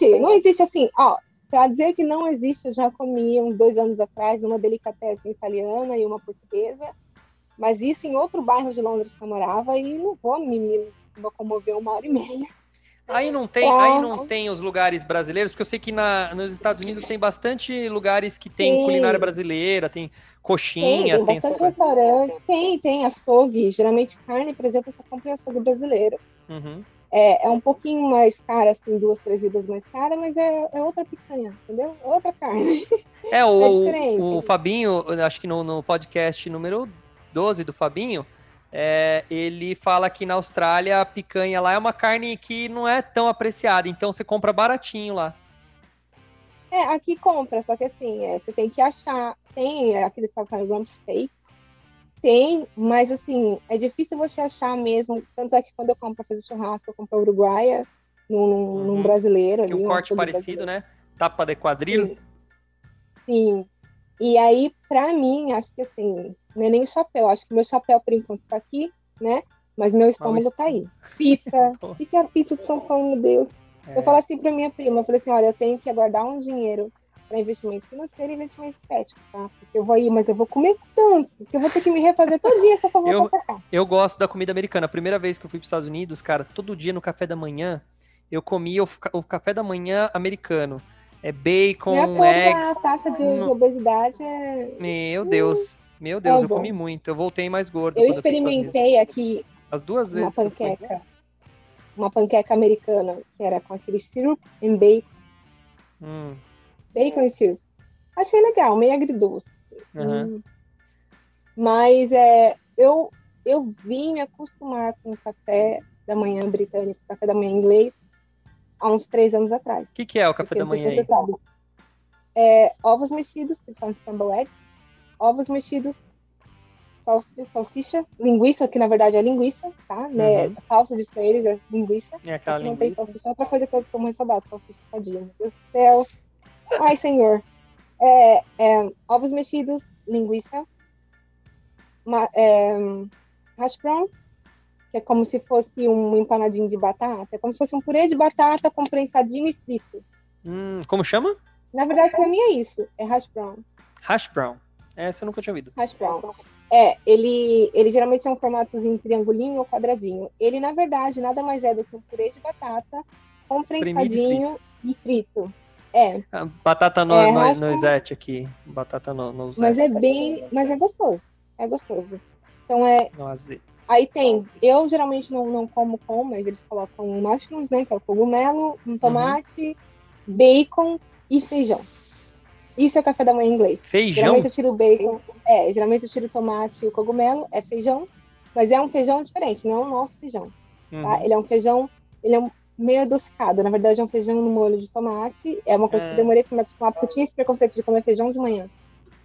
existe, não existe assim, ó. Pra dizer que não existe, eu já comi uns dois anos atrás numa delicatessen italiana e uma portuguesa, mas isso em outro bairro de Londres que eu morava e não vou me, me locomover uma hora e meia. Aí não tem, aí não tem os lugares brasileiros, porque eu sei que na, nos Estados Unidos tem bastante lugares que tem Sim. culinária brasileira, tem Tem, coxinha, tem tem, coisas. restaurante, tem, tem açougue, geralmente carne, por exemplo, eu só compro em açougue brasileiro. Uhum. É, é um pouquinho mais cara, assim, duas, três vidas mais cara, mas é, é outra picanha, entendeu? É outra carne. É, o, É diferente. o Fabinho, acho que no, no podcast número 12 do Fabinho, é, ele fala que na Austrália a picanha lá é uma carne que não é tão apreciada, então você compra baratinho lá. É, aqui compra, só que assim, é, você tem que achar. Tem é, aqueles que falam rump steak, tem, mas assim, é difícil você achar mesmo. Tanto é que quando eu compro pra fazer churrasco, eu compro a uruguaia num, num- num Uhum. brasileiro. Tem ali, um corte parecido, brasileiro. né? Tapa de quadril. Sim. Sim. E aí, pra mim, acho que assim, não é nem chapéu. Acho que meu chapéu, por enquanto, tá aqui, né? Mas meu estômago tá aí. Pizza. O que que é a pizza de São Paulo, meu Deus? É. Eu falo assim pra minha prima, eu falei assim, olha, eu tenho que guardar um dinheiro para investimento financeiro e investimento estético, tá? Porque eu vou ir, mas eu vou comer tanto, que eu vou ter que me refazer todo dia só pra voltar Eu- pra cá. Eu gosto da comida americana. A primeira vez que eu fui para os Estados Unidos, cara, todo dia no café da manhã, eu comia o, o café da manhã americano. É bacon, Minha toda a eggs. taxa de, de obesidade é... Meu Deus. Meu Deus, é eu comi muito. Eu voltei mais gordo Eu quando eu experimentei aqui As duas uma vezes fui. panqueca, uma panqueca americana, que era com aquele syrup and bacon. Hum, Bacon e syrup. Achei legal, meio agridoce. Uhum. Mas é, eu, eu vim me acostumar com o café da manhã britânico, café da manhã inglês, há uns três anos atrás. O que, que, é o café da manhã? É, ovos mexidos, que são scrambled eggs, ovos mexidos, salsicha, salsicha, linguiça, que na verdade é linguiça, tá? Né? Uhum. Salsa de eles é linguiça. É aquela não linguiça. tem salsicha, é outra coisa que eu tô muito saudade, salsicha tadinha. Meu Deus do céu. Ai, senhor. É, é, ovos mexidos, linguiça, uma, é, hash brown, que é como se fosse um empanadinho de batata, é como se fosse um purê de batata com prensadinho e frito. Hum, como chama? Na verdade, pra mim é isso, é hash brown. Hash brown. Essa eu nunca tinha ouvido. Hash brown. É, ele, ele geralmente é um formato triangulinho ou quadradinho. Ele, na verdade, nada mais é do que um purê de batata com prensadinho e frito. É. Ah, batata no, é, no, no aqui. Batata no, no Mas é bem. Mas é gostoso. É gostoso. Então é. Aí tem. Eu geralmente não, não como com, mas eles colocam mushrooms, né? Que é o cogumelo, um tomate, uhum. bacon e feijão. Isso é o café da manhã inglês. Feijão? Geralmente eu tiro bacon. É, geralmente eu tiro tomate e o cogumelo, é feijão. Mas é um feijão diferente, não é o nosso feijão. Tá? Uhum. Ele é um feijão. Ele é um meio adocicado. Na verdade, é um feijão no molho de tomate. É uma coisa é. que eu demorei para me acostumar, porque eu tinha esse preconceito de comer feijão de manhã.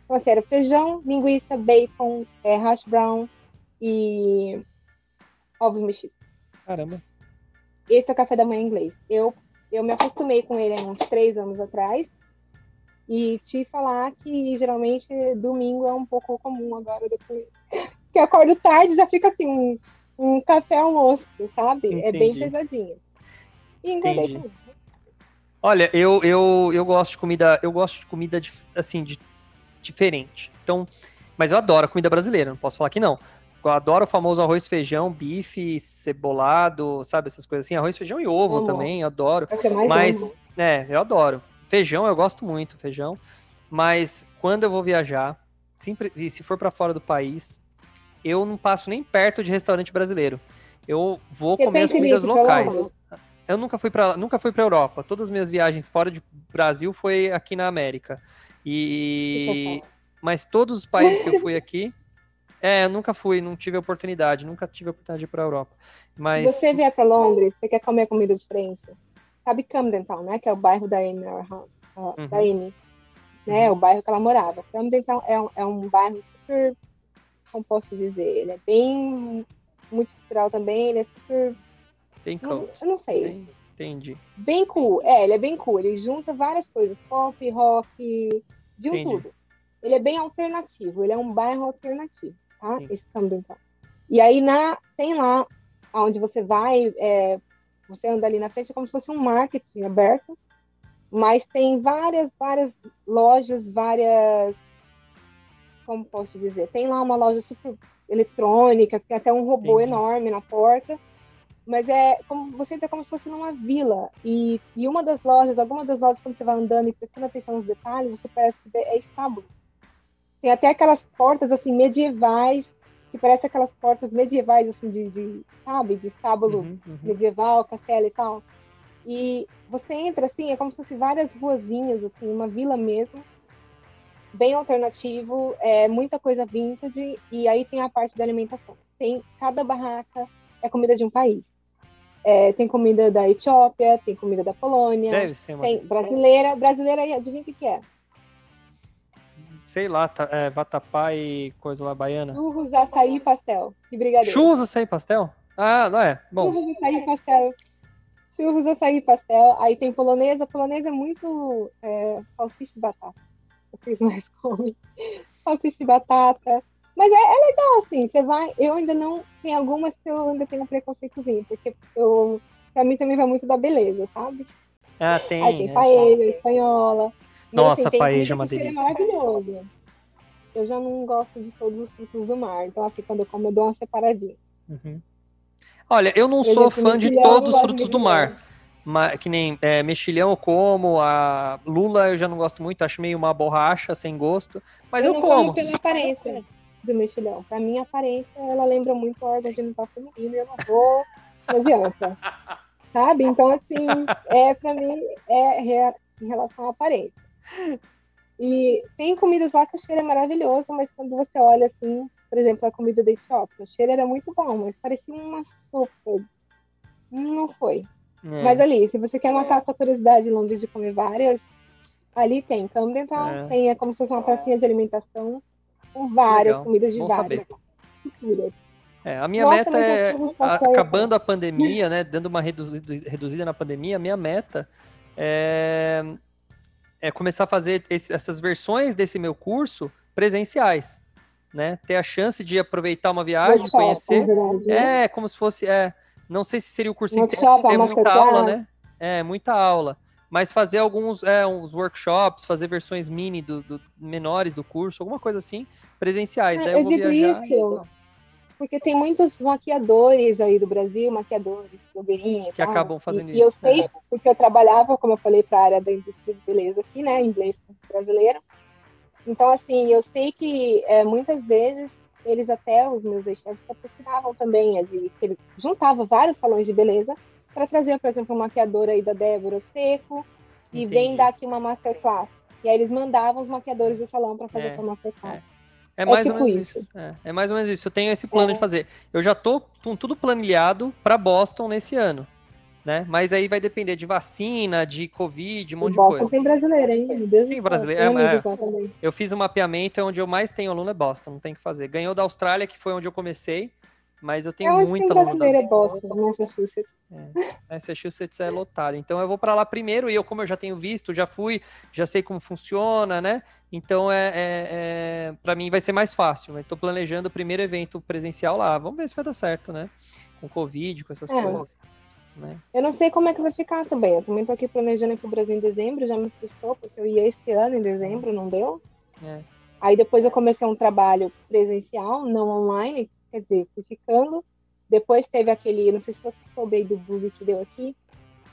Então, assim, era feijão, linguiça, bacon, é, hash brown e ovos mexidos. Caramba. Esse é o café da manhã inglês. Eu, eu me acostumei com ele há uns três anos atrás. E te falar que geralmente domingo é um pouco comum agora depois. que eu acordo tarde já fica assim, um, um café almoço, sabe? Entendi. É bem pesadinho. E engordei Olha, eu, eu, eu gosto de comida, eu gosto de comida de, assim, de diferente. Então, mas eu adoro comida brasileira, não posso falar que não. Eu adoro o famoso arroz, feijão, bife, cebolado, sabe, essas coisas assim, arroz, feijão e ovo também, adoro. É mas, amo. é, eu adoro. Feijão eu gosto muito, feijão. Mas quando eu vou viajar, sempre, se for para fora do país, eu não passo nem perto de restaurante brasileiro. Eu vou comer as comidas locais. Eu nunca fui para nunca fui para Europa. Todas as minhas viagens fora de Brasil foi aqui na América. E mas todos os países que eu fui aqui, é, eu nunca fui, não tive oportunidade, nunca tive oportunidade de ir para Europa. Mas você vier para Londres, você quer comer comida diferente? Sabe Camden Town, né? Que é o bairro da Amy, uhum. da Amy, né? Uhum. O bairro que ela morava. Camden Town é um, é um bairro super, como posso dizer, ele é bem multicultural também, ele é super Bem cool. Eu não sei. Bem, entendi. Bem cool. É, ele é bem cool. Ele junta várias coisas. Pop, rock, de um tudo. Ele é bem alternativo. Ele é um bairro alternativo, tá? Sim. Esse Camden Town. E aí na, tem lá onde você vai, é, você anda ali na frente, é como se fosse um marketing aberto, mas tem várias, várias lojas, várias. Como posso dizer? Tem lá uma loja super eletrônica, tem até um robô Entendi. enorme na porta. Mas é como você entra como se fosse numa vila. E, e uma das lojas, alguma das lojas, quando você vai andando e prestando atenção nos detalhes, você parece que é estábulo. Tem até aquelas portas assim medievais, que parecem aquelas portas medievais, assim, de, de sabe, de estábulo uhum, uhum. medieval, castelo e tal. E você entra assim, é como se fosse várias ruazinhas, assim, uma vila mesmo, bem alternativo, é muita coisa vintage, e aí tem a parte da alimentação. Tem cada barraca é comida de um país. É, tem comida da Etiópia, tem comida da Polônia. Deve ser uma Tem brasileira. Brasileira adivinha o que, que é? Sei lá, tá, é, vatapá e coisa lá baiana. Churros, açaí e pastel. Que brigadeiro. Churros, açaí e pastel? Ah, não é? Bom. Churros, açaí e pastel. Churros, açaí e pastel. Aí tem polonesa. polonesa é muito é, salsicha e batata. O que mais comem. Salsicha e batata. Mas é, é, legal, assim, você vai. Eu ainda não. Tem algumas que eu ainda tenho um preconceitozinho, porque eu, pra mim também vai muito da beleza, sabe? Ah, tem. Aí tem é, paella, espanhola. Nossa, assim, paella é uma delícia. É maravilhoso. Eu já não gosto de todos os frutos do mar, então assim, quando eu como, eu dou uma separadinha. Uhum. Olha, eu não eu sou fã de todos os frutos do mar. Mas, que nem é, mexilhão eu como, a lula eu já não gosto muito, acho meio uma borracha sem gosto, mas eu, eu como. como pela aparência do mexilhão. Pra mim, a aparência, ela lembra muito o órgão genital feminino e eu não vou, não adianta. Sabe? Então, assim, é, pra mim, é em relação à aparência. E tem comidas lá que o cheiro é maravilhoso, mas quando você olha assim, por exemplo, a comida da Etiópia, o cheiro era muito bom, mas parecia uma sopa. Não foi. É. Mas ali, se você quer matar a sua curiosidade em Londres de comer várias, ali tem Camden Town, é. tem é como se fosse uma pracinha de alimentação com várias Legal. comidas de Bom várias culturas. É, a minha Nossa, meta é, a, acabando a pandemia, né, dando uma reduzida, reduzida na pandemia, a minha meta é, é começar a fazer esse, essas versões desse meu curso presenciais, né? Ter a chance de aproveitar uma viagem, conhecer. Né? É, como se fosse, é, não sei se seria o curso inteiro, é muita aula, né? É, muita aula. Mas fazer alguns é, uns workshops, fazer versões mini do, do menores do curso, alguma coisa assim, presenciais. É, Daí eu, eu vou viajar. Isso. E porque tem muitos maquiadores aí do Brasil, maquiadores, blogueirinhas. Que tal, acabam fazendo e, isso. E eu sei, né? porque eu trabalhava, como eu falei, para a área da indústria de beleza aqui, né, inglês brasileiro. Então, assim, eu sei que é, muitas vezes eles até, os meus chefes patrocinavam também, de, que ele juntava vários salões de beleza para trazer, por exemplo, uma maquiadora aí da Débora Seco e Entendi. vem dar aqui uma masterclass. E aí eles mandavam os maquiadores do salão para fazer é, essa masterclass. É. É, é mais tipo ou menos isso. isso. É, é, mais ou menos isso. Eu tenho esse plano é. de fazer. Eu já tô com tudo planilhado para Boston nesse ano. Né? Mas aí vai depender de vacina, de Covid, um monte Boston de coisa. tem brasileiro, hein? Meu Deus tem brasileiro. É, é, eu fiz um mapeamento, é onde eu mais tenho aluno é Boston, não tem que fazer. Ganhou da Austrália, que foi onde eu comecei. Mas eu tenho eu muita brasileira é Boston, Massachusetts. É, Massachusetts é lotado. Então eu vou para lá primeiro e eu, como eu já tenho visto, já fui, já sei como funciona, né? Então é, é, é para mim vai ser mais fácil. Estou planejando o primeiro evento presencial lá. Vamos ver se vai dar certo, né? Com Covid, com essas é. coisas. Né? Eu não sei como é que vai ficar também. Eu também estou aqui planejando ir para o Brasil em dezembro, já me assustou, porque eu ia esse ano em dezembro, não deu. É. Aí depois eu comecei um trabalho presencial, não online, quer dizer, fui ficando. Depois teve aquele, não sei se você soube do bug que deu aqui,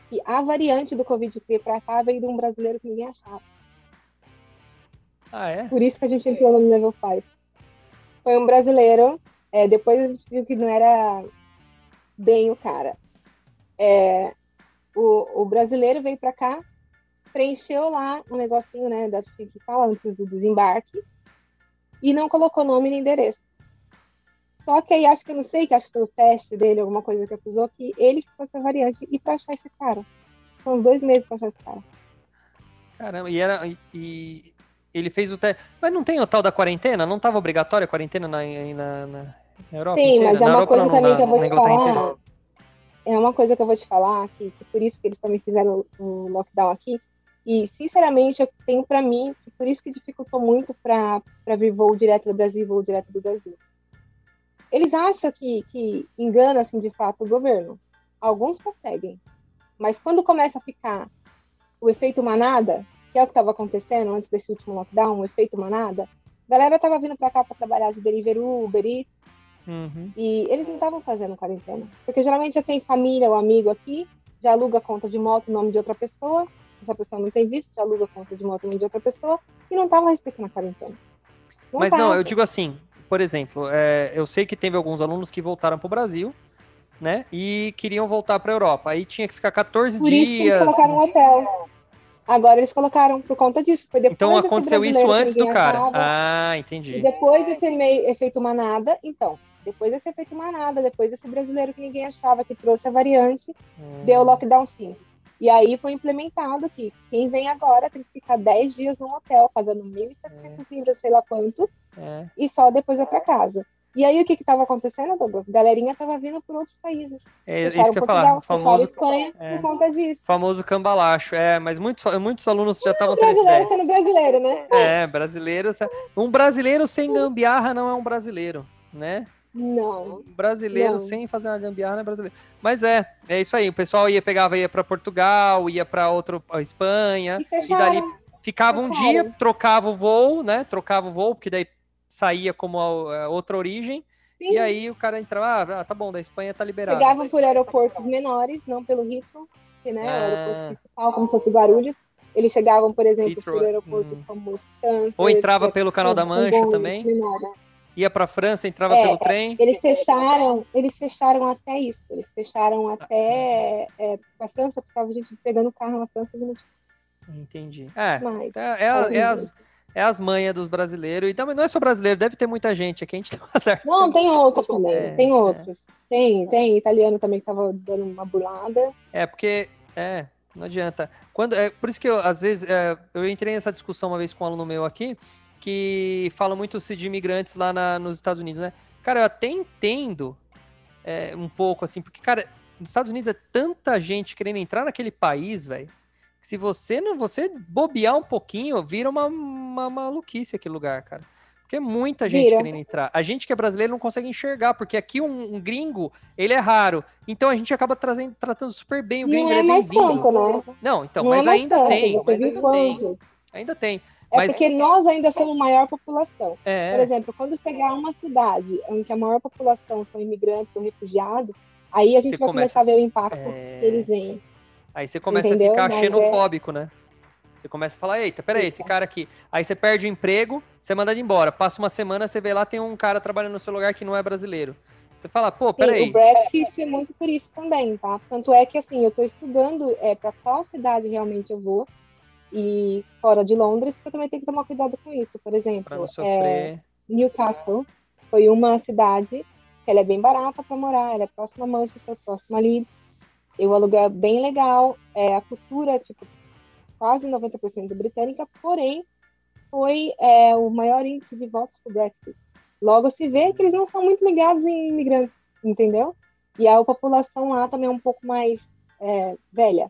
que a variante do Covid que veio para cá veio de um brasileiro que ninguém achava. Ah, é? Por isso que a gente entrou no Level 5. Foi um brasileiro, é, depois a gente viu que não era bem o cara. É, o, o brasileiro veio para cá, preencheu lá um negocinho, né, da que fala antes do desembarque, e não colocou nome nem endereço. Só que aí acho que eu não sei, que acho que foi o teste dele, alguma coisa que acusou, que ele ficou essa variante e pra achar esse cara. São dois meses pra achar esse cara. Caramba, e era. E ele fez o teste. Mas não tem o tal da quarentena? Não estava obrigatória a quarentena na, na, na Europa? Sim, inteira? mas é uma Europa, coisa não, também na, que eu vou te falar. Inteira. É uma coisa que eu vou te falar, que, que por isso que eles também fizeram um lockdown aqui. E, sinceramente, eu tenho para mim que por isso que dificultou muito para vir voo direto do Brasil e voo direto do Brasil. Eles acham que, que engana, assim, de fato, o governo. Alguns conseguem. Mas quando começa a ficar o efeito manada, que é o que estava acontecendo antes desse último lockdown, o efeito manada, a galera estava vindo para cá para trabalhar de Deliveroo, Uber Eats, uhum. e eles não estavam fazendo quarentena. Porque geralmente já tem família ou amigo aqui, já aluga conta de moto em nome de outra pessoa, essa pessoa não tem visto, já aluga conta de moto em nome de outra pessoa, e não estava respeitando a quarentena. Não Mas tava. não, eu digo assim, por exemplo, é, eu sei que teve alguns alunos que voltaram para o Brasil, né? E queriam voltar para a Europa. Aí tinha que ficar 14 por dias. Isso que eles colocaram um hotel. Agora eles colocaram por conta disso. Então aconteceu isso antes do cara. Ah, entendi. E depois desse meio efeito manada, então, depois desse efeito manada, depois desse brasileiro que ninguém achava que trouxe a variante, hum. deu lockdown 5. E aí foi implementado que quem vem agora tem que ficar 10 dias no hotel, pagando 1.700 é. libras, sei lá quanto, é. e só depois ir para casa. E aí o que estava acontecendo, Douglas? Galerinha estava vindo por outros países. É isso que eu ia falar. Famoso, Espanha é, por conta disso. Famoso cambalacho. É, mas muitos, muitos alunos já estavam tendo essa ideia. sendo brasileiro, né? É, brasileiro. Um brasileiro sem gambiarra não é um brasileiro, né? Não. Brasileiro não. sem fazer uma gambiarra não é brasileiro. Mas é, é isso aí. O pessoal ia pegava ia para Portugal, ia para outro a Espanha e, e dali ficava um dia, trocava o voo, né? Trocava o voo, porque daí saía como a, a outra origem. Sim. E aí o cara entrava, ah, tá bom, da Espanha tá liberado. Chegavam por aeroportos menores, não pelo Heathrow, que né, ah. aeroporto principal, como se fosse Guarulhos. Eles chegavam, por exemplo, Heathrow. por aeroportos hum. como Stanford. Ou entrava pelo Canal da Mancha também. Menor, né? Ia para a França, entrava é, pelo trem. Eles fecharam, eles fecharam até isso. Eles fecharam até é, a França, porque estava a gente pegando carro na França. Entendi. É, Mas, é, é, é, as, é as manhas dos brasileiros. E também não é só brasileiro, deve ter muita gente aqui. A gente tem uma certa. Não, tem outros também. É, tem outros. É. Tem, tem italiano também que tava dando uma burlada. É, porque. É, não adianta. Quando, é, por isso que eu, às vezes, é, eu entrei nessa discussão uma vez com um aluno meu aqui, que fala muito de imigrantes lá na, nos Estados Unidos, né? Cara, eu até entendo é, um pouco, assim, porque, cara, nos Estados Unidos é tanta gente querendo entrar naquele país, velho, que se você não você bobear um pouquinho, vira uma, uma maluquice aquele lugar, cara. Porque é muita gente Vira. querendo entrar. A gente que é brasileiro não consegue enxergar, porque aqui um, um gringo, ele é raro. Então a gente acaba trazendo, tratando super bem o gringo. Não é, é mais tanto, né? Não, então, não mas é ainda tanto, tem. Mas ainda tem. Ainda tem. É mas... porque nós ainda somos maior população. É. Por exemplo, quando pegar uma cidade em que a maior população são imigrantes ou refugiados, aí a gente você vai começa... começar a ver o impacto é... que eles vêm. Aí você começa Entendeu? a ficar mas é xenofóbico, é... né? Você começa a falar, eita, peraí, esse cara aqui. Aí você perde o emprego, você manda ele embora. Passa uma semana, você vê lá, tem um cara trabalhando no seu lugar que não é brasileiro. Você fala, pô, peraí. Sim, o Brexit é muito por isso também, tá? Tanto é que, assim, eu estou estudando é, para qual cidade realmente eu vou e fora de Londres, eu também tenho que tomar cuidado com isso. Por exemplo, é, Newcastle foi uma cidade que ela é bem barata para morar, ela é próxima a Manchester, próxima a Leeds. Eu aluguel bem legal, é, a cultura, tipo, quase 90% britânica, porém foi é, o maior índice de votos para o Brexit. Logo se vê que eles não são muito ligados em imigrantes, entendeu? E a população lá também é um pouco mais é, velha.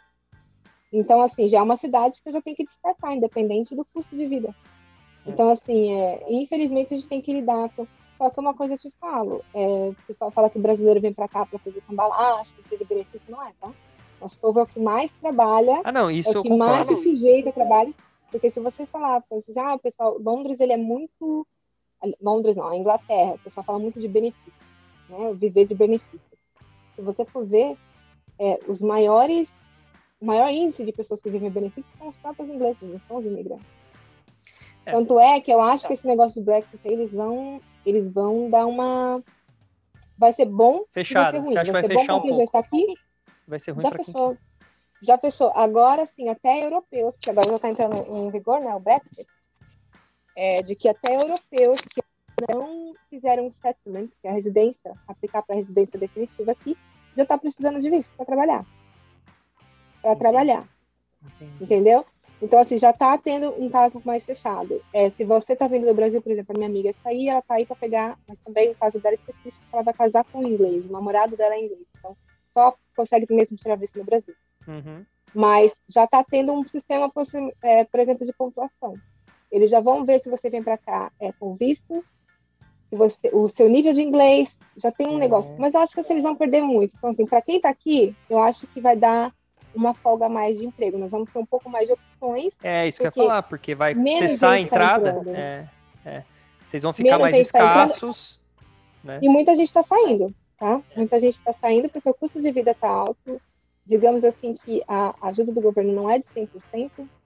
Então, assim, já é uma cidade que eu já tenho que descartar, independente do custo de vida. É. Então, assim, é, infelizmente a gente tem que lidar com. Só que uma coisa eu te falo: é, o pessoal fala que o brasileiro vem para cá para fazer cambalacho, para fazer benefício, não é, tá? Nosso povo é o que mais trabalha, ah, não, isso é o que mais se sujeita a trabalho. Porque se você falar, você ah, pessoal, Londres ele é muito. Londres não, a Inglaterra, o pessoal fala muito de benefícios, né? Viver de benefícios. Se você for ver, é, os maiores, o maior índice de pessoas que vivem benefícios são os próprios ingleses, não são os imigrantes. É. Tanto é que eu acho que esse negócio do Brexit eles vão, eles vão dar uma. Vai ser bom. Fechado. Você acha que vai, vai fechar um pouco? Aqui, Vai ser ruim já fechou. Quem... Já fechou. Agora sim, até europeus, que agora já está entrando em vigor, né, o Brexit, é, de que até europeus que não fizeram um settlement, que é a residência, aplicar para a residência definitiva aqui, já está precisando de visto para trabalhar. Para trabalhar. Entendi. Entendeu? Então, assim, já está tendo um caso mais fechado. É, se você está vindo do Brasil, por exemplo, a minha amiga está aí, ela está aí para pegar, mas também o caso dela específico, ela vai casar com um inglês, o namorado dela é inglês. Então, só consegue mesmo tirar visto no Brasil. Uhum. Mas já está tendo um sistema, é, por exemplo, de pontuação. Eles já vão ver se você vem para cá é, com visto, se você, o seu nível de inglês, já tem um negócio. Mas eu acho que assim, eles vão perder muito. Então, assim, para quem está aqui, eu acho que vai dar uma folga mais de emprego. Nós vamos ter um pouco mais de opções. É, isso que eu ia falar, porque vai cessar a tá entrada. Tá é, é. Vocês vão ficar mais tá escassos. Tá né? E muita gente está saindo tá? Muita gente está saindo porque o custo de vida está alto. Digamos assim que a ajuda do governo não é de 100%,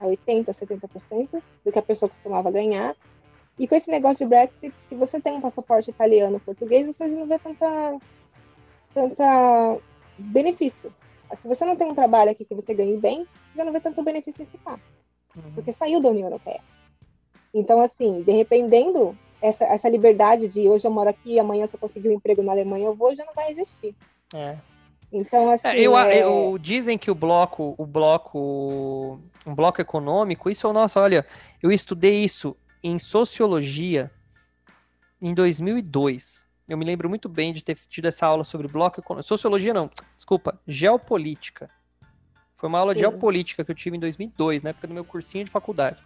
é 80%, 70% do que a pessoa costumava ganhar. E com esse negócio de Brexit, se você tem um passaporte italiano, português, você não vê tanta, tanta benefício. Se você não tem um trabalho aqui que você ganhe bem, você já não vê tanto benefício em ficar. Uhum. Porque saiu da União Europeia. Então, assim, dependendo essa, essa liberdade de hoje eu moro aqui, amanhã se eu conseguir um emprego na Alemanha eu vou, já não vai existir. É. Então, assim. É, eu, é... eu, dizem que o bloco, o bloco, um bloco econômico, isso, nossa, olha, eu estudei isso em sociologia em 2002. Eu me lembro muito bem de ter tido essa aula sobre bloco econômico. Sociologia não, desculpa, geopolítica. Foi uma aula de geopolítica que eu tive em 2002, na época do meu cursinho de faculdade.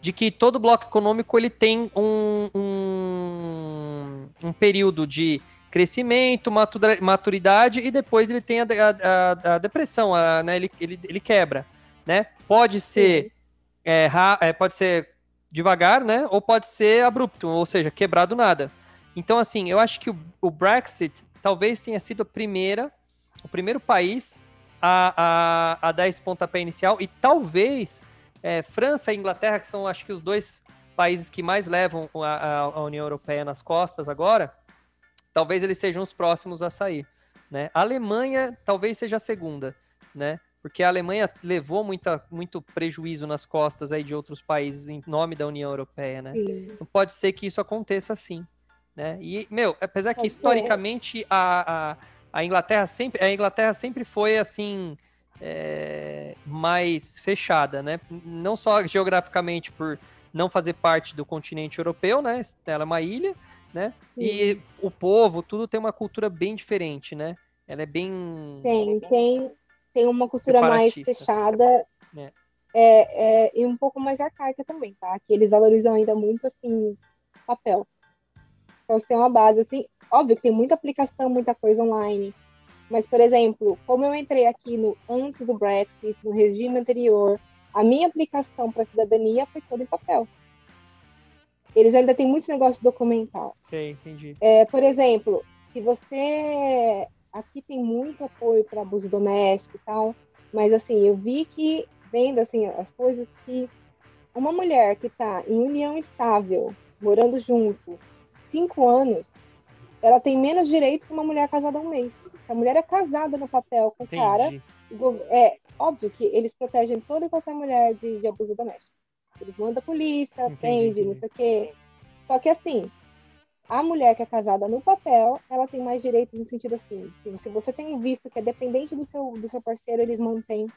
De que todo bloco econômico ele tem um, um, um período de crescimento, maturidade e depois ele tem a, a, a depressão, a, né? ele, ele, ele quebra. Né? Pode ser é, é, pode ser devagar, né? Ou pode ser abrupto, ou seja, quebrar do nada. Então, assim, eu acho que o, o Brexit talvez tenha sido a primeira, o primeiro país a, a, a dar esse pontapé inicial e talvez é, França e Inglaterra, que são acho que os dois países que mais levam a, a, União Europeia nas costas agora, talvez eles sejam os próximos a sair. Né? A Alemanha talvez seja a segunda, né? porque a Alemanha levou muita, muito prejuízo nas costas aí de outros países em nome da União Europeia, né? Sim. Então pode ser que isso aconteça sim, né? E, meu, apesar que historicamente a, a, a, Inglaterra sempre, a Inglaterra sempre foi assim é, mais fechada, né? Não só geograficamente por não fazer parte do continente europeu, né? Ela é uma ilha, né? Sim. E o povo, tudo tem uma cultura bem diferente, né? Ela é bem. Tem, tem, tem uma cultura mais fechada é. É, é, e um pouco mais arcaica também, tá? Que eles valorizam ainda muito, assim, papel. Então, você tem uma base, assim, óbvio que tem muita aplicação, muita coisa online, mas, por exemplo, como eu entrei aqui no antes do Brexit, no regime anterior, a minha aplicação para cidadania foi toda em papel. Eles ainda têm muito negócio documental. Sei, entendi. É, por exemplo, se você aqui tem muito apoio para abuso doméstico e tal, mas assim, eu vi que vendo assim as coisas que uma mulher que está em união estável, morando junto, cinco anos, ela tem menos direito que uma mulher casada há um mês. A mulher é casada no papel com o cara. É óbvio que eles protegem toda e qualquer mulher de, de abuso doméstico. Eles mandam a polícia, atende, não sei o quê. Só que assim, a mulher que é casada no papel, ela tem mais direitos no sentido assim, se você tem um visto que é dependente do seu, do seu parceiro, eles mantêm.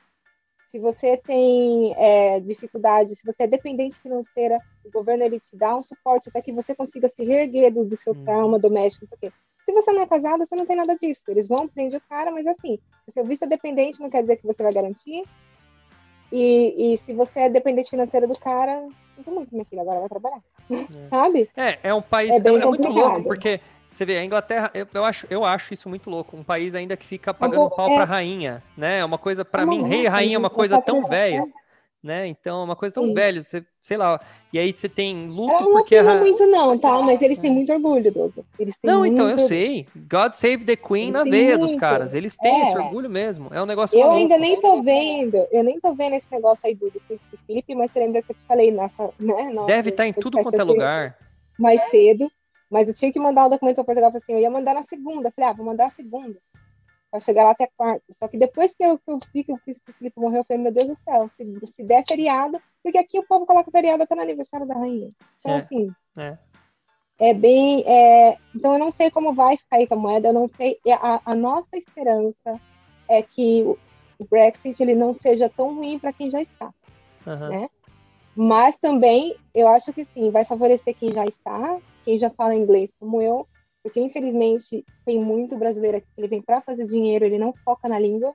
Se você tem é, dificuldade, se você é dependente financeira, o governo ele te dá um suporte até que você consiga se reerguer do, do seu hum. trauma doméstico, não sei o quê. Se você não é casada, você não tem nada disso. Eles vão prender o cara, mas assim, se seu visto é dependente, não quer dizer que você vai garantir. E, e se você é dependente financeira do cara, sinto muito, minha filha, agora vai trabalhar. É. Sabe? É, é um país. É, é, é muito louco, porque você vê, a Inglaterra, eu, eu, acho, eu acho isso muito louco. Um país ainda que fica pagando pau é, pra rainha, né? É uma coisa, para mim, rei e rainha é uma coisa tão velha né? Então, é uma coisa tão Sim. velha, você, sei lá. E aí você tem luto eu porque não a... muito não, tá? Mas eles têm muito orgulho, Douglas. Não, então eu sei. God Save the Queen eles na veia muito. dos caras. Eles têm é. esse orgulho mesmo. É um negócio Eu maluco. ainda nem tô vendo, eu nem tô vendo esse negócio aí do, do Príncipe Felipe, mas você lembra que eu te falei nessa, né? Nossa, Deve estar tá em tudo quanto é lugar. Mais cedo. Mas eu tinha que mandar o documento para Portugal, assim, eu ia mandar na segunda. Falei, ah, vou mandar na segunda para chegar lá até quarta. Só que depois que eu, que eu vi que o Felipe morreu, eu falei, meu Deus do céu, se, se der feriado, porque aqui o povo coloca feriado até no aniversário da rainha. Então, é, assim, é. é bem. É, então, eu não sei como vai ficar aí com a moeda, eu não sei. A, a nossa esperança é que o, o Brexit ele não seja tão ruim para quem já está. Uhum. Né? Mas também, eu acho que sim, vai favorecer quem já está, quem já fala inglês como eu, porque infelizmente tem muito brasileiro aqui que ele vem para fazer dinheiro, ele não foca na língua.